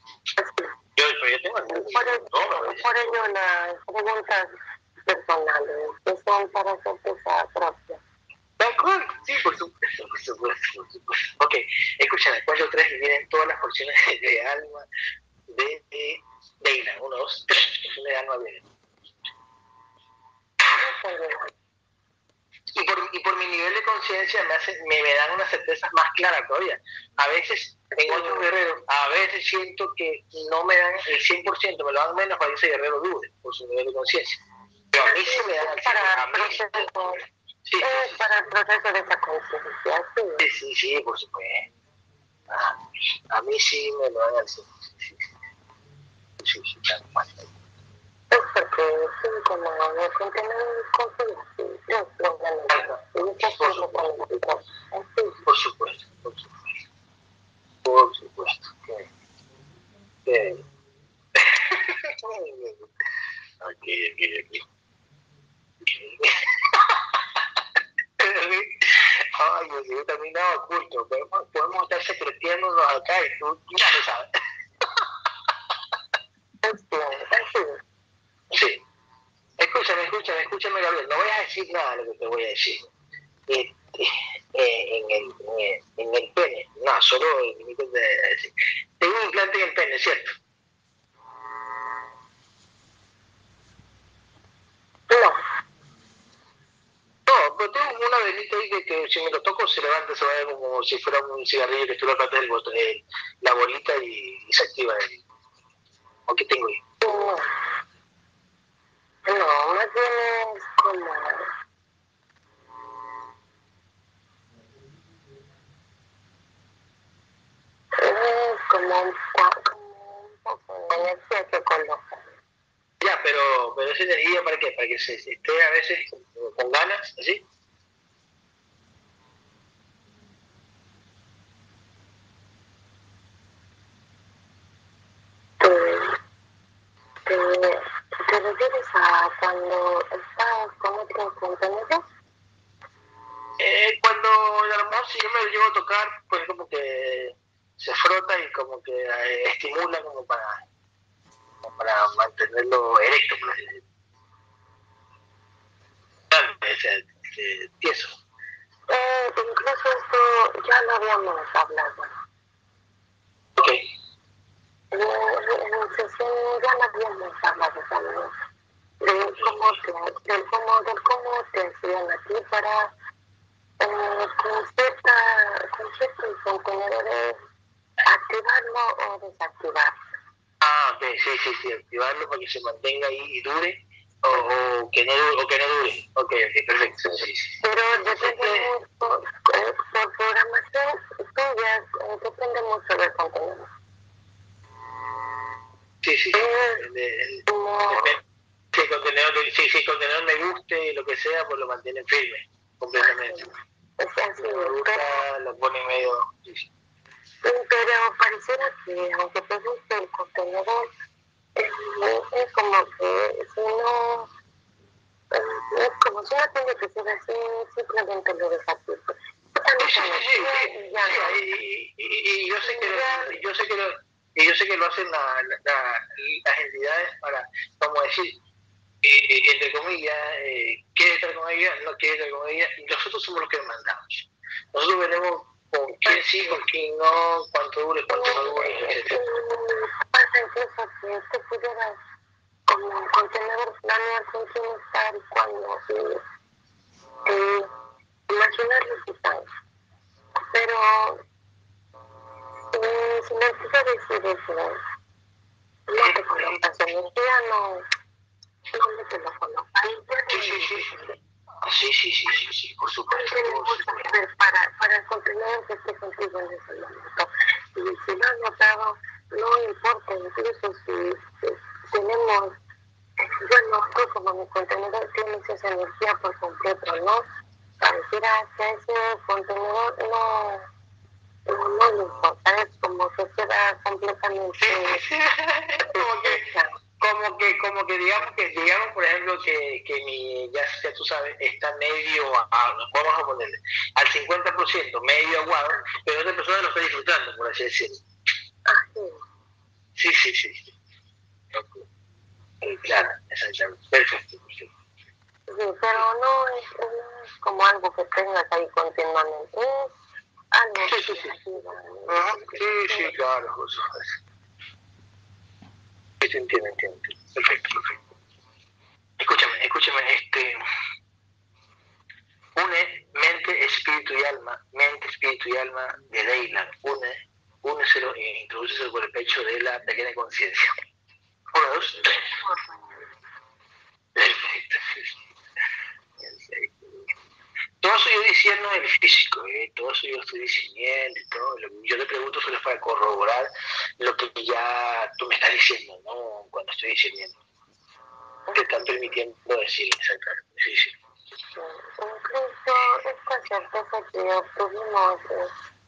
Yo, pero yo tengo por, por ello las preguntas personales, que son para certeza propia Sí, por supuesto, por supuesto, por supuesto. Ok, escúchame, cuatro tres vienen todas las porciones de alma de, de, de Ina. Uno, dos, tres, porciones de alma vienen. Y por, y por mi nivel de conciencia me, hace, me, me, dan una certeza más clara todavía. A veces, en otros guerreros, a veces siento que no me dan el 100%, me lo dan menos para que ese guerrero dude por su nivel de conciencia. Pero a mí sí me dan el 100%. Sí, para el proceso de esa conciencia. Sí, sí, sí, por supuesto. Ah, a mí sí me lo dan así. Sí, sí, sí, sí, claro. Es porque sí, como me contienen cosas así, yo lo Por supuesto, por supuesto, por supuesto. Por supuesto. Que, que... aquí, aquí, Ay, yo también nada oculto. Podemos, podemos estar secretiéndonos acá y tú ya lo sabes. Sí. Escúchame, escúchame, escúchame, Gabriel. No voy a decir nada de lo que te voy a decir. Eh, eh, en, el, en, el, pene. No, solo de Tengo un implante en el pene, ¿cierto? No. No, si me lo toco se levanta, se va como si fuera un cigarrillo que tú le apretas el botón, eh, la bolita y, y, se activa. El, ¿O qué tengo ahí? No, más bien es como... Es como un, poco de energía que coloca. Ya, pero, pero esa energía para qué? Para que se esté a veces con ganas, ¿así? ¿Te refieres a cuando estás con otros compañeros? Eh, cuando a lo mejor si yo me llevo a tocar, pues como que se frota y como que eh, estimula como para, como para mantenerlo erecto, por así decirlo. Eh. Eh, incluso esto ya lo habíamos hablado. Se mantenga ahí y dure o, o, que, no, o que no dure. Ok, ok, perfecto. Sí, sí. Pero depende mucho, por, por programación tuya, eh, depende mucho del contenedor. Sí, sí, sí. El, el, Como, si el contenedor, si, si el contenedor me guste, lo que sea, pues lo mantiene firme, completamente. Si me gusta, lo pone medio... pero pareciera que aunque te guste el contenedor, es como que si no, es como si no tiene que ser así, simplemente lo desactivas. Sí, sí, sí, sí, Y y, y, y, y yo sé que yo sé que lo, y yo sé que lo hacen la, la, las entidades para, como decir, eh, entre comillas, eh, quiere estar con ella, no quiere estar con ella, y nosotros somos los que mandamos. Nosotros veremos con quién sí, con quién no, cuánto dure, cuánto no dure, etc. Pasa incluso que tú como con quién estar y cuándo y, eh, si me empieza a decir eso, no te colocas energía, no, no te lo colocas. Y ya Sí, sí, sí. Sí, sí, sí, sí, sí, por supuesto. tiene para, para el contenedor que esté contigo en ese momento. Y si lo has notado, no importa, incluso si, si tenemos, bueno, tú como mi contenedor tienes esa energía por completo, ¿no? Pareciera que ese contenedor no, no, le importa, es como que queda completamente... como que como que como que digamos que digamos por ejemplo que, que mi ya, ya tú sabes está medio a- vamos a ponerle al 50% medio aguado pero otra persona lo está disfrutando por así decirlo. Sí sí sí, sí. Claro exactamente. Perfecto, perfecto. Sí, pero no es, no es como algo que tengas ahí continuamente, es algo Sí, sí, sí. sí sí claro. Sí, entiendo, entiendo, entiendo. perfecto perfecto escúchame escúchame este une mente, espíritu y alma, mente, espíritu y alma de Dayland, une, úneselo e introdúceselo por el pecho de la pequeña conciencia. Uno, dos, tres. Perfecto. Perfecto. Todo eso yo diciendo el físico, ¿eh? todo eso yo estoy diciendo y todo. Lo- Yo le pregunto solo para corroborar lo que ya tú me estás diciendo, ¿no? Cuando estoy diciendo. Te están permitiendo decir exactamente. Sí, sí. Incluso esta certeza que obtuvimos,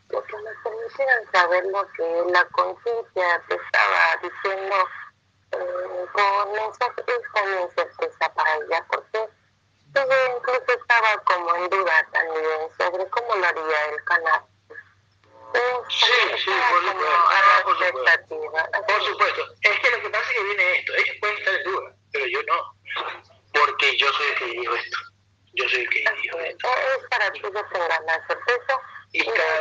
lo que nos permitieron saber lo que la conciencia te estaba diciendo eh, con mensaje, es también certeza para ella, porque ella incluso estaba como en duda también sobre cómo lo haría el canal. Sí, sí, por supuesto, a la por supuesto. expectativa. Por supuesto. Es que lo que pasa es que viene esto. Ellos pueden estar en duda, pero yo no. Porque yo soy el que dijo esto. Yo soy el que dijo esto. Es para que ellos tengan la certeza Y cada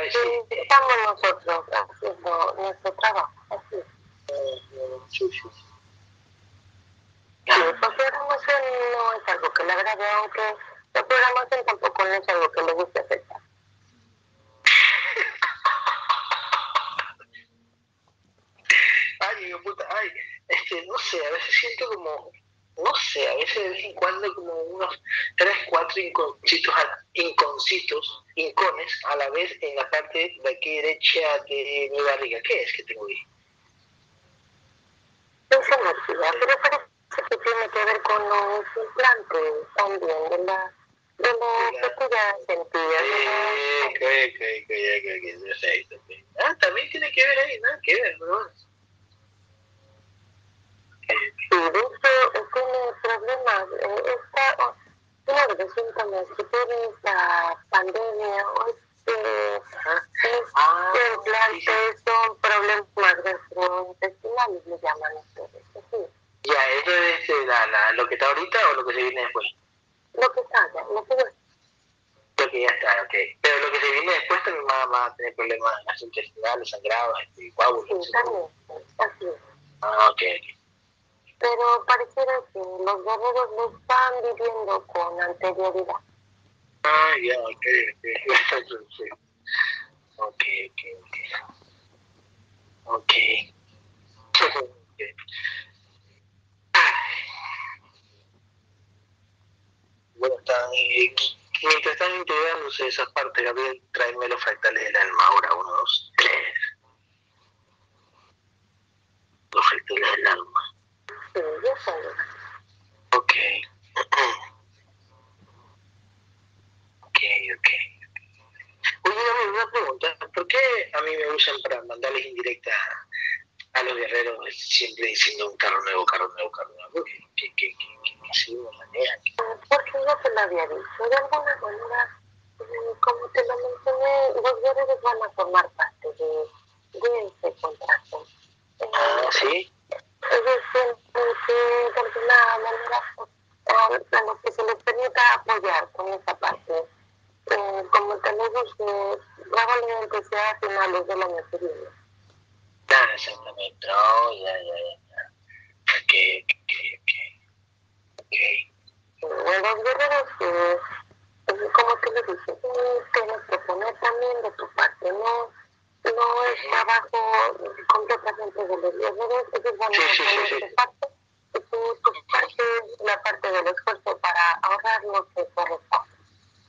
del esfuerzo para ahorrar lo que corresponde.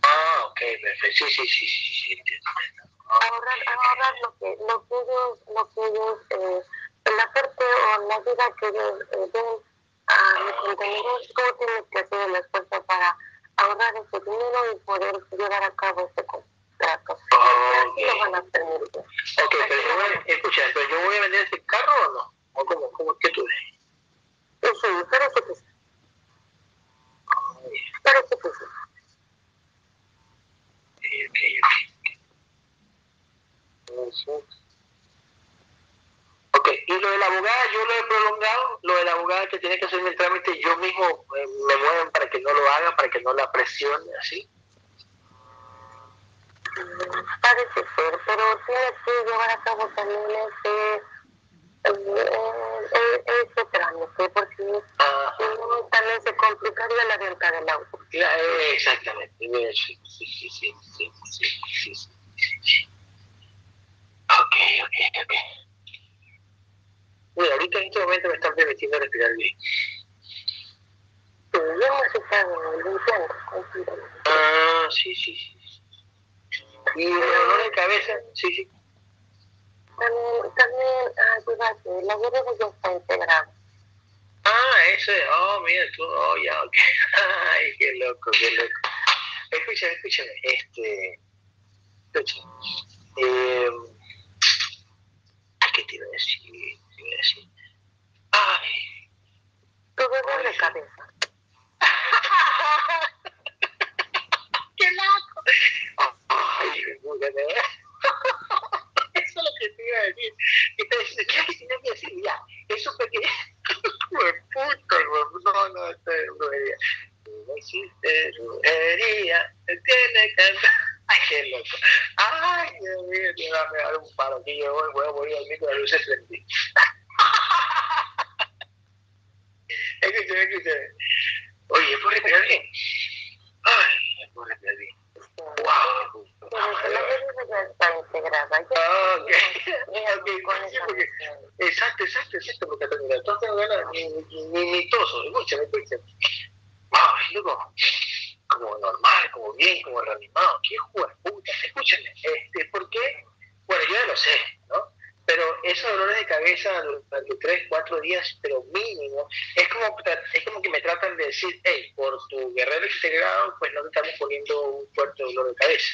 Ah, ok, perfecto. Sí, sí, sí, sí, sí, entiendo. ahorrar, ahorrar lo que, lo que ellos, lo que ellos, eh, la parte o la vida que ellos eh, den a los contenidos, tú tienes que hacer el esfuerzo para ahorrar ese dinero y poder llevar a cabo ese contrato. Y así lo van a permitir. Ok, pero yo voy, escucha, pero yo voy a vender ese carro o no? ¿O cómo, cómo, qué tú ves? Sí, parece Ok, y lo de la abogada, yo lo he prolongado, lo de la abogada que tiene que hacerme el trámite, yo mismo eh, me mueven para que no lo haga, para que no la presione, así. Parece ser, pero tiene que llevar a cabo también ese, ese trámite, porque ah. también se complicaría la venta del auto. Eh, exactamente, sí, sí, sí, sí, sí. sí, sí. Ok, ok, ok. Mira, ahorita en este momento me están permitiendo respirar bien. Sí, ya estado limpiando completamente. Ah, sí, sí, sí. Y el dolor de cabeza, sí, sí. También, también ayúdate, la guerrera ya está integrada. Ah, eso es, oh, mira tú, oh, ya, ok. Ay, qué loco, qué loco. Escúchame, escúchame, este, escúchame. Eh, ¿Qué te iba a decir? Te iba a decir. Ay, Tu dolor de cabeza. qué loco. Ay, puta, ¿no? Eso es lo que te iba a decir. Y te dice, ¿qué que tenía que decir? Ya, eso fue que... Fue puta, no, no, esto es brujería. No existe brujería, tiene que... Ay, qué loco. Ay, Dios mío, que a un paro aquí. Yo voy, voy a morir al micro, la luz se. Escúcheme, escúcheme. Oye, ¿puedo respirar? Ay, puedo respirar bien. ¡Wow! Ah, exacto, exacto, exacto, porque ganas, ni, ni, ni, escúchame, escúchame. Ay, loco como normal, como bien, como reanimado. ¿Qué juega? Puta, escúchame. Este, ¿Por qué? Bueno, yo ya lo sé, ¿no? Pero esos dolores de cabeza durante tres, cuatro días, pero mínimo, es como, es como que me tratan de decir, hey, por tu guerrero integrado, pues no te estamos poniendo un fuerte dolor de cabeza.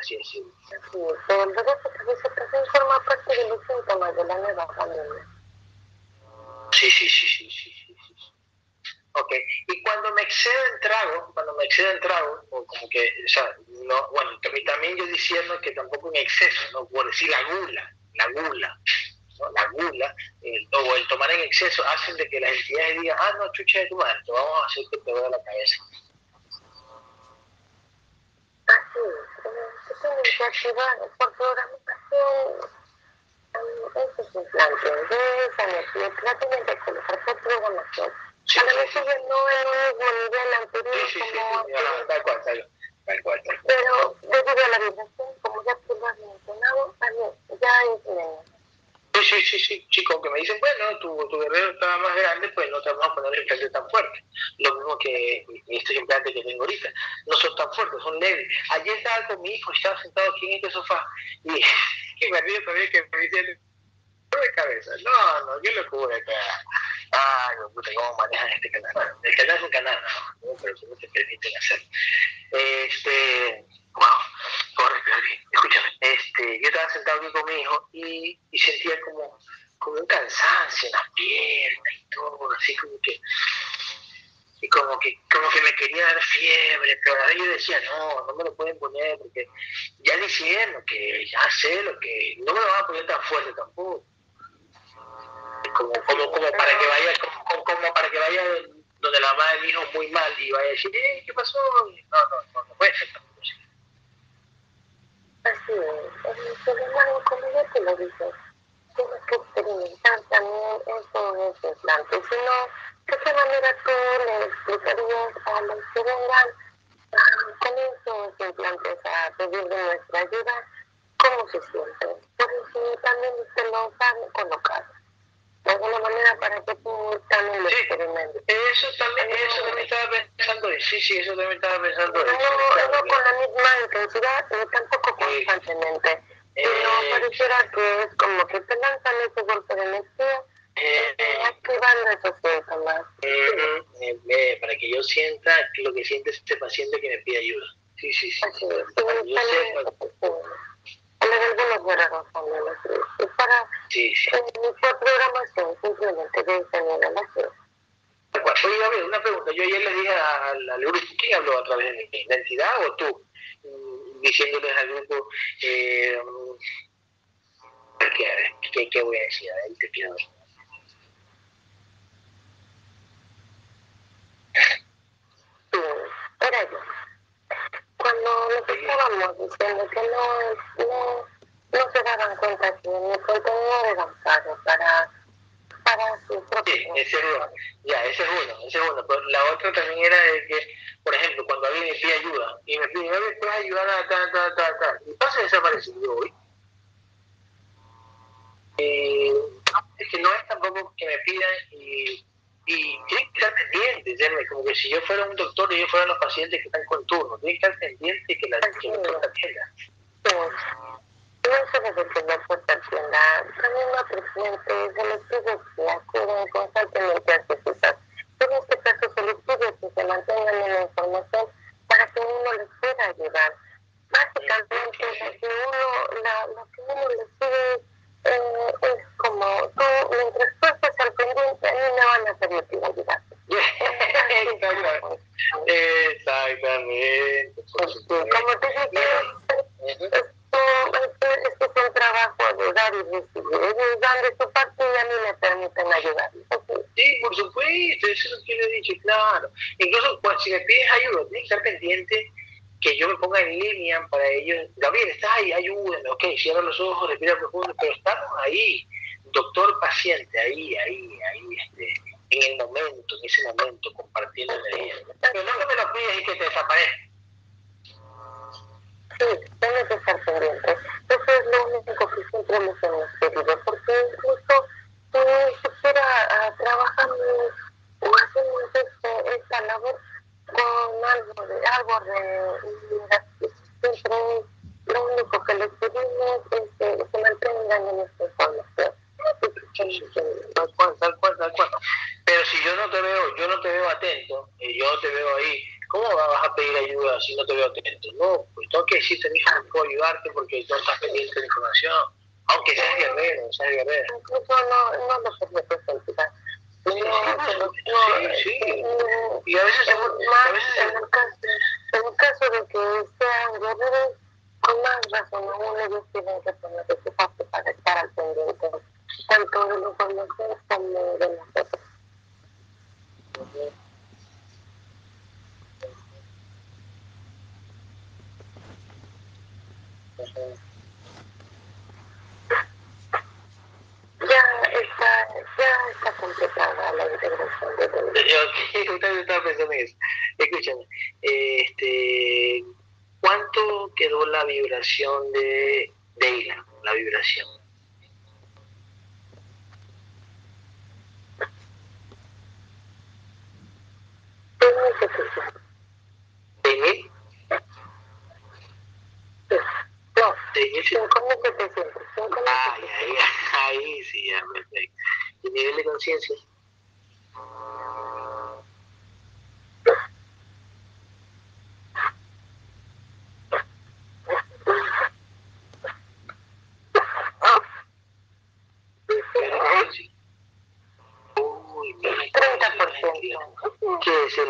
Así es. Sí. El dolor pues, de cabeza también forma de de la nueva. Sí, sí, sí, sí, sí. Ok, y cuando me exceden tragos, cuando me exceden tragos, o como que, o sea, no, bueno, también, yo diciendo que tampoco en exceso, ¿no? Por decir la gula, la gula, la gula, o el tomar en exceso, hacen de que las entidades digan, ah, no, chucha de tu madre, vamos a hacer que te duele la cabeza. Así, tienen que por programación eso es de esa que colocar por programación Sí, pero eso no es nivel anterior. Sí, sí, sí, como... sí, sí, tal cual, tal, cual. Pero debido a la vibración, como ya tú lo has mencionado, también ya es Sí, sí, sí, chicos, que me dicen, bueno, tu, tu guerrero está más grande, pues no te vamos a poner el implante tan fuerte. Lo mismo que estos implantes que tengo ahorita. No son tan fuertes, son leves. Ayer estaba con mi hijo, estaba sentado aquí en este sofá, y, y me río también que me dicen, de cabeza. No, no, yo lo cubro acá. ¿cómo manejan este canal? El canal es un canal, ¿no? pero no te permiten hacer. Este,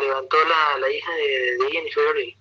levantó la, la hija de, de Jennifer Orley.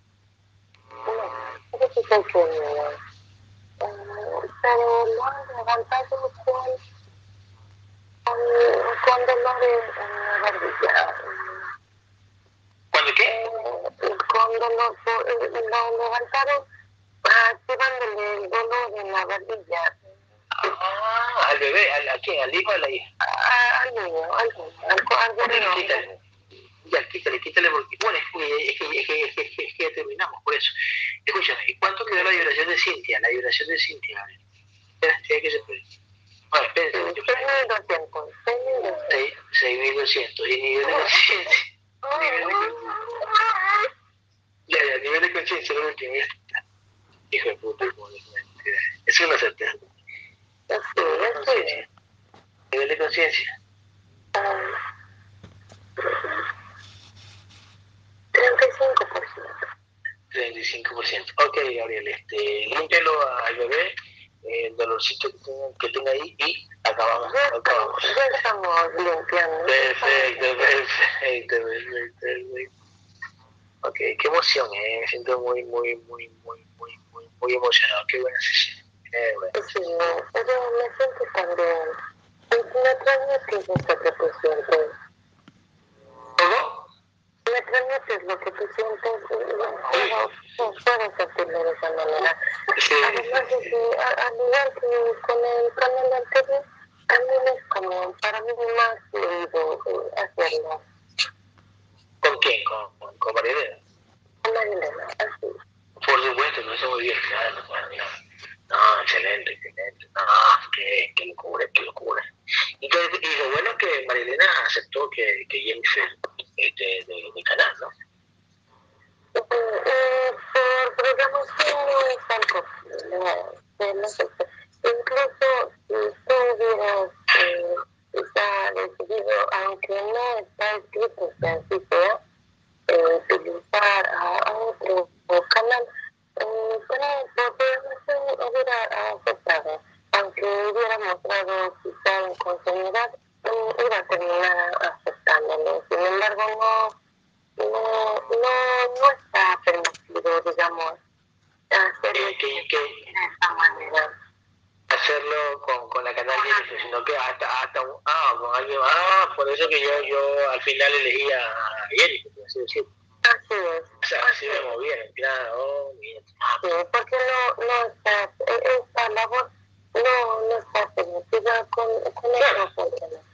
hasta, hasta ah, ah alguien, ah, por eso que yo, yo al final elegí a Jennifer, así decirlo. Así es. O sea, así me movían, claro. Bien. Sí, porque no, no está, e, esta labor no, no está permitida con, con claro. el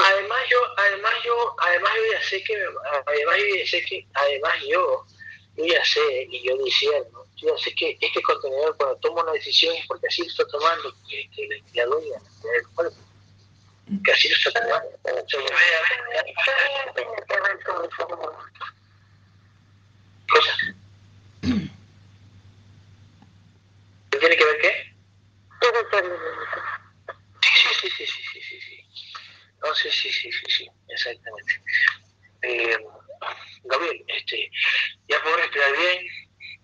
Además yo, además yo, además yo ya sé que, además yo ya sé que, además yo, yo ya sé, y yo diciendo, yo ya sé que este contenedor cuando toma una decisión es porque así lo está tomando, que, que la, la dueña cuerpo que así se vea, se vea. ¿Tiene que ver qué? Sí, sí, sí, sí, sí, sí, sí. No, sí, sí, sí, sí, sí, exactamente. Eh, Gabriel, este, ya puedo respirar bien,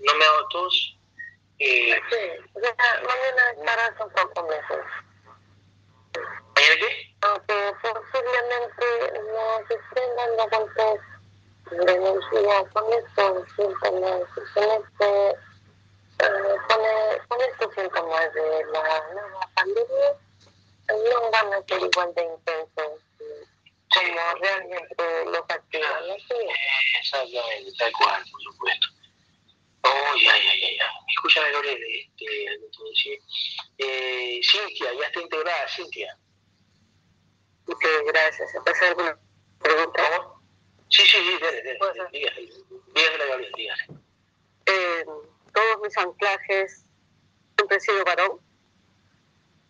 no me hago tos. Eh, sí, mañana estarás un poco mejor. ¿Mañana qué? Aunque posiblemente no se estén dando golpes de energía con estos síntomas, con este, eh, con, con estos síntomas de la nueva pandemia, no van a ser igual de intensos como realmente lo activan. Exactamente, tal cual, por supuesto. Oh, ya, ya, ya, ya. Escúchame, Lorena, este, eh, Cintia, ya está integrada, Cintia. Ok, gracias. ¿Pasa alguna pregunta? ¿Cómo? Sí, sí, sí, dale, dale. Gabriel, dígase. Eh, todos mis anclajes siempre he sido varón.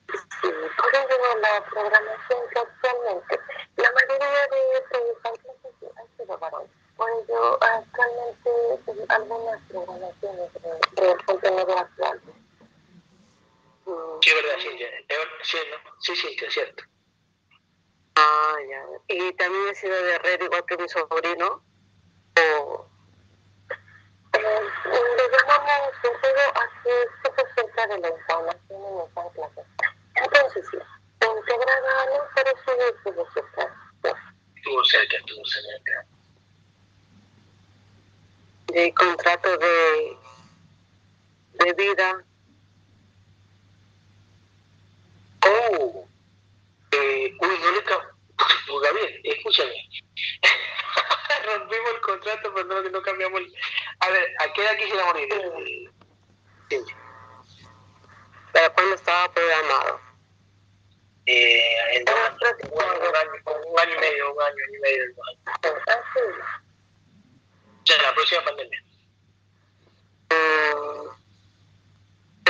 Sí, por ello la programación que actualmente, la mayoría de estos anclajes han sido varón. Por ello, actualmente algunas programaciones del contenido actual. Sí, verdad, Cintia. Sí, ¿no? sí, sí, es cierto. Ah, ya. Y también he sido de red igual que mi sobrino. O... Eh, le llamamos todo a que se cerca de la información en nuestras clases. Entonces, sí, integrada no, pero sí estuvo cerca. Estuvo cerca, estuvo cerca. De contrato de, de vida. Oh, eh, uy, no le pues, Gabriel, escúchame. Rompimos el contrato, pero no, no cambiamos el... A ver, ¿a qué edad quisiera morir? Sí. ¿Para cuándo estaba programado? Eh, en un, año, un año y medio, un año y medio. Ah, sea, la próxima pandemia. Mm,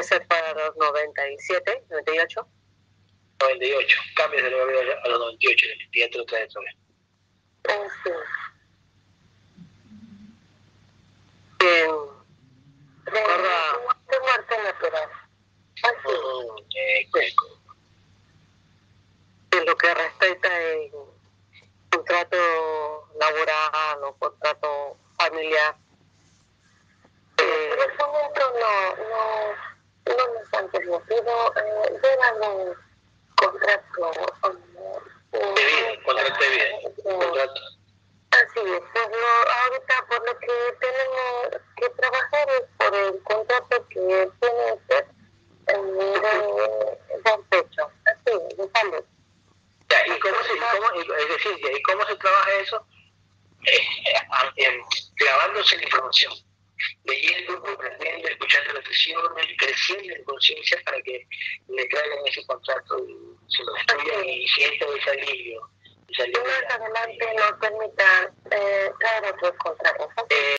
ese para los 97, 98. 98. Cambios de lo a los 98, ya te lo traes otra vez. Ah. Recuerda. De muerte natural. Así. Mm, eh. En lo que respecta el contrato laboral o contrato familiar. Eh, en ese momento no, no, no nos han permitido eh, ver algún contrato. de vida, contrato de vida. Contrato. Así es, ahorita por lo que tenemos que trabajar es por el contrato que tiene usted de, del pecho, así, de salud. Ya, ¿y cómo se, cómo, es decir, ¿y cómo se trabaja eso? Eh, eh, clavándose la información, leyendo, comprendiendo, escuchando las sesiones, creciendo en conciencia para que le traigan ese contrato y se lo estudian y sientan ese alivio más adelante nos permitan eh, traer otros contratos. Eh,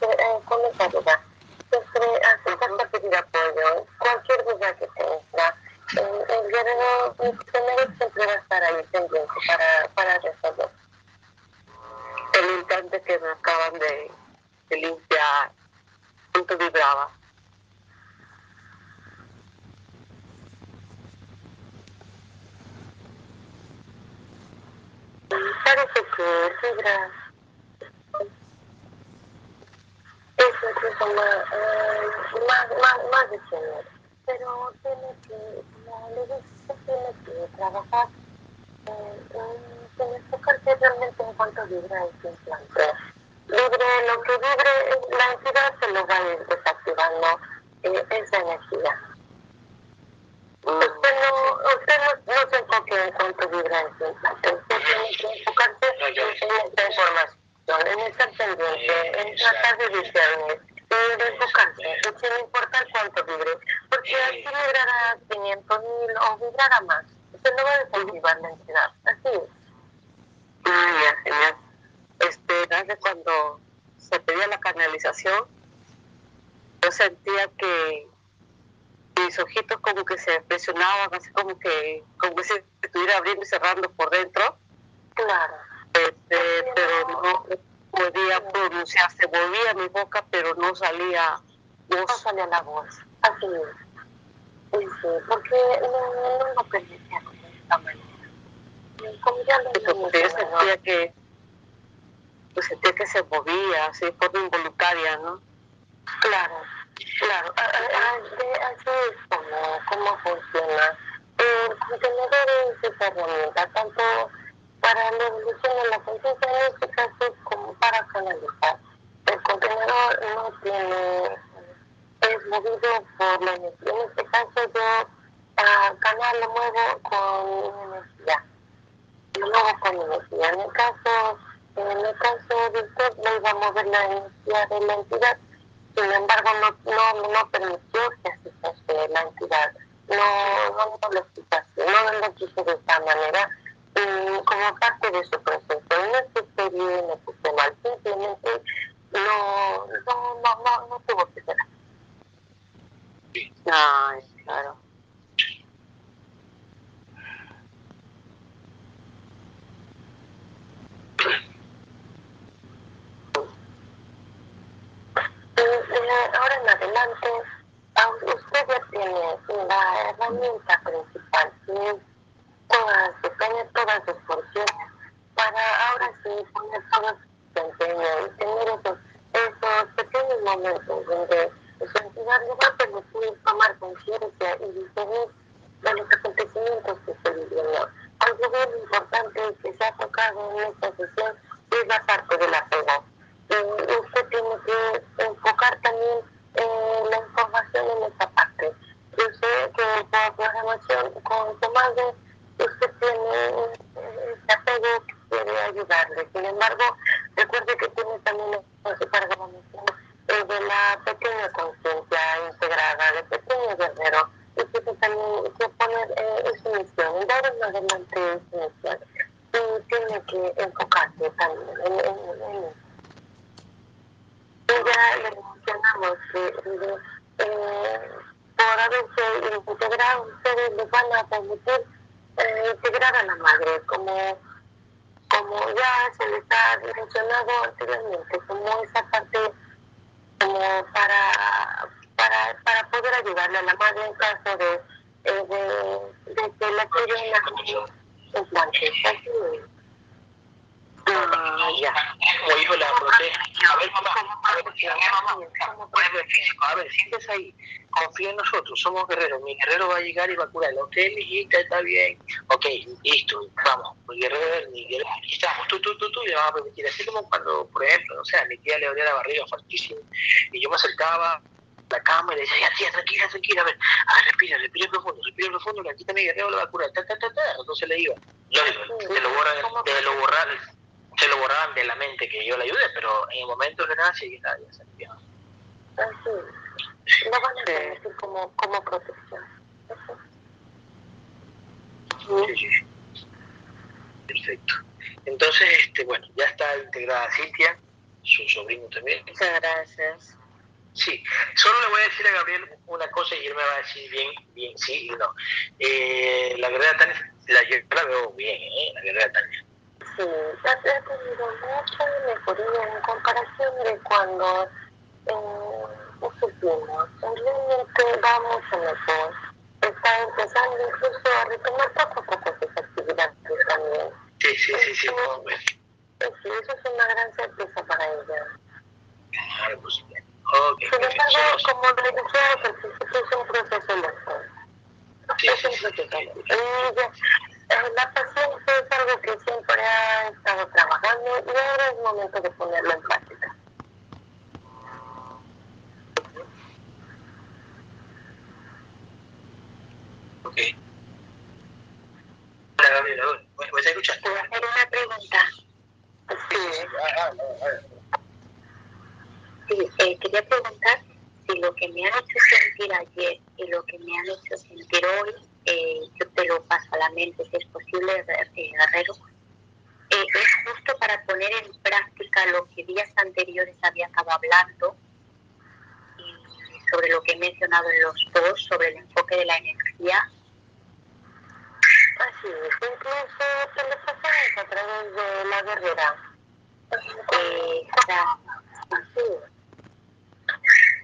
eh, con esa duda. Siempre hacemos pedir apoyo, cualquier duda que tenga. Eh, el guerrero siempre va a estar ahí pendiente para, para resolver. El instante que me acaban de, de limpiar, cuánto vibraba. Parece que vibra es incluso más, eh, más, más, más de 100 pero tiene que, como le dije, tiene que trabajar, eh, en enfocarse realmente en cuanto vibra ese implante. Vibre lo que vibre, la entidad se lo va a ir desactivando eh, esa energía. Usted no, usted no, no se enfoque en cuanto vibra ese implante, usted tiene que enfocarse en esta información en estar pendiente, en tratar de discernir, en enfocarse, sin importar cuánto vibre, porque así vibrará 500 mil o vibrará más, se no va a desactivar la entidad, así es. Ah, ya, genial. visualización, yo sentía que mis ojitos como que se presionaban, así como que, como que se estuviera abriendo y cerrando por dentro. Claro. Este, pero no podía pronunciar, se movía mi boca, pero no salía voz. No salía la voz, así es. Sí, porque no, no lo permitía de esta manera. Como ya lo yo sentía que, pues sentía que se movía, así forma involuntaria, ¿no? Claro. Claro, así es como, como funciona. El contenedor es esa herramienta, tanto para la evolución de la conciencia en este caso como para canalizar. El contenedor no tiene, es movido por la energía. En este caso yo a canal lo muevo con energía. Lo muevo con energía. En el caso, en el caso de usted, le iba a mover la energía de la entidad sin embargo no, no, no permitió que así la entidad, no, no, no lo así, no lo quiso de esta manera y como parte de su proceso. No es que esté bien o que esté mal, simplemente no, no, no, no, no tuvo que ser así. Ay, claro. ahora en adelante, usted ya tiene la herramienta principal, que es que tiene todas sus porciones, para ahora sí poner todo su empeño y tener esos, esos pequeños momentos donde su entidad le va a permitir tomar conciencia y discernir de los acontecimientos que se viviendo. Algo bien importante que se ha tocado en esta sesión es la parte del apego usted tiene que enfocar también eh, la información en esa parte. Yo sé que por programación con su madre usted tiene ese apego que quiere ayudarle. Sin embargo, recuerde que tiene también su eh, de la pequeña conciencia integrada, de pequeño guerrero. Y que también que poner eh, su misión, dar en adelante su misión. Y tiene que enfocarse también en, en, en eso ya le mencionamos que eh, por haberse integrado, ustedes les van a permitir eh, integrar a la madre, como, como ya se les ha mencionado anteriormente, como esa parte como para, para, para poder ayudarle a la madre en caso de, eh, de, de, que la quieran implantes. Así Ah, ya. Como la. A ver, mamá, a ver, a siéntese ahí. Confía en nosotros, somos guerreros. Mi guerrero va a llegar y va a curar. Ok, mi hijita, está bien. Ok, listo, vamos. Mi guerrero, mi guerrero, aquí estamos. Tú, tú, tú, tú, le vamos a permitir. Así como cuando, por ejemplo, no sé, a mi tía le dolía la barriga fuertísimo. Y yo me acercaba la cama y le decía, ya tía, tranquila, tranquila, a ver, a ver, respira, respira profundo, respira profundo, que aquí mi guerrero, lo va a curar, ta, ta, ta, ta, entonces le iba. Te lo borran, te lo borran, se lo borraban de la mente que yo le ayude, pero en el momento de nada sí ya se limpiaba. Así sí. No van a como, como protección. Sí, sí. Perfecto. Entonces, este, bueno, ya está integrada Cintia, su sobrino también. Muchas gracias. Sí, solo le voy a decir a Gabriel una cosa y él me va a decir bien, bien, sí y no. Eh, la guerrera Tania, la, yo la veo bien, ¿eh? la guerrera Tania Sí, ha tenido mucha mejoría en comparación de cuando eh, estuvimos. Realmente va mucho mejor. Está empezando incluso a retomar poco a poco sus actividades también. Sí, sí, sí, sí. Sí, eso es una gran sorpresa para ella. Claro, pues Okay, Sin embargo, como le decíamos al principio, es un proceso lento. Sí, es un proceso lento. Ella, la paciencia es algo que siempre ha estado trabajando y ahora es momento de ponerlo en práctica. Ok. Hola Gabriela, ¿me escuchas? ¿Puedo hacer una pregunta? Sí. Ah, ah, sí, eh, quería preguntar si lo que me han hecho sentir ayer y lo que me han hecho sentir hoy eh, yo te lo paso a la mente si es posible, eh, Guerrero, eh, es justo para poner en práctica lo que días anteriores había estado hablando y sobre lo que he mencionado en los dos, sobre el enfoque de la energía. Así es, incluso telepasadas a través de la guerrera. Eh,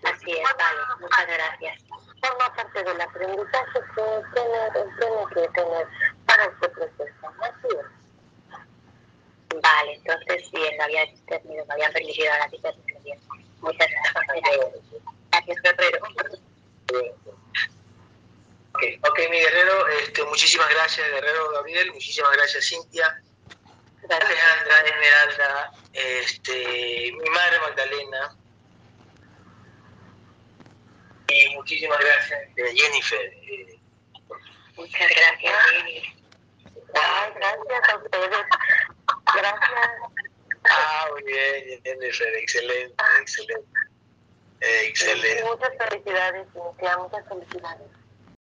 así es, vale, muchas gracias. Forma parte del aprendizaje que tiene, tiene que tener para este proceso. Así es. Vale, entonces bien, lo había tenido, me habían permitido ahora sí bien. Muchas gracias. Gracias, Guerrero. Okay, ok, mi guerrero, este, muchísimas gracias, guerrero Gabriel, muchísimas gracias, Cintia, Alejandra, Esmeralda, este, mi madre Magdalena, y muchísimas gracias, Jennifer. Eh. Muchas gracias, Jennifer. Ay, gracias a ustedes. Gracias. Ah, muy bien, Jennifer, excelente, excelente. excelente. Muchas felicidades, Cintia, muchas felicidades.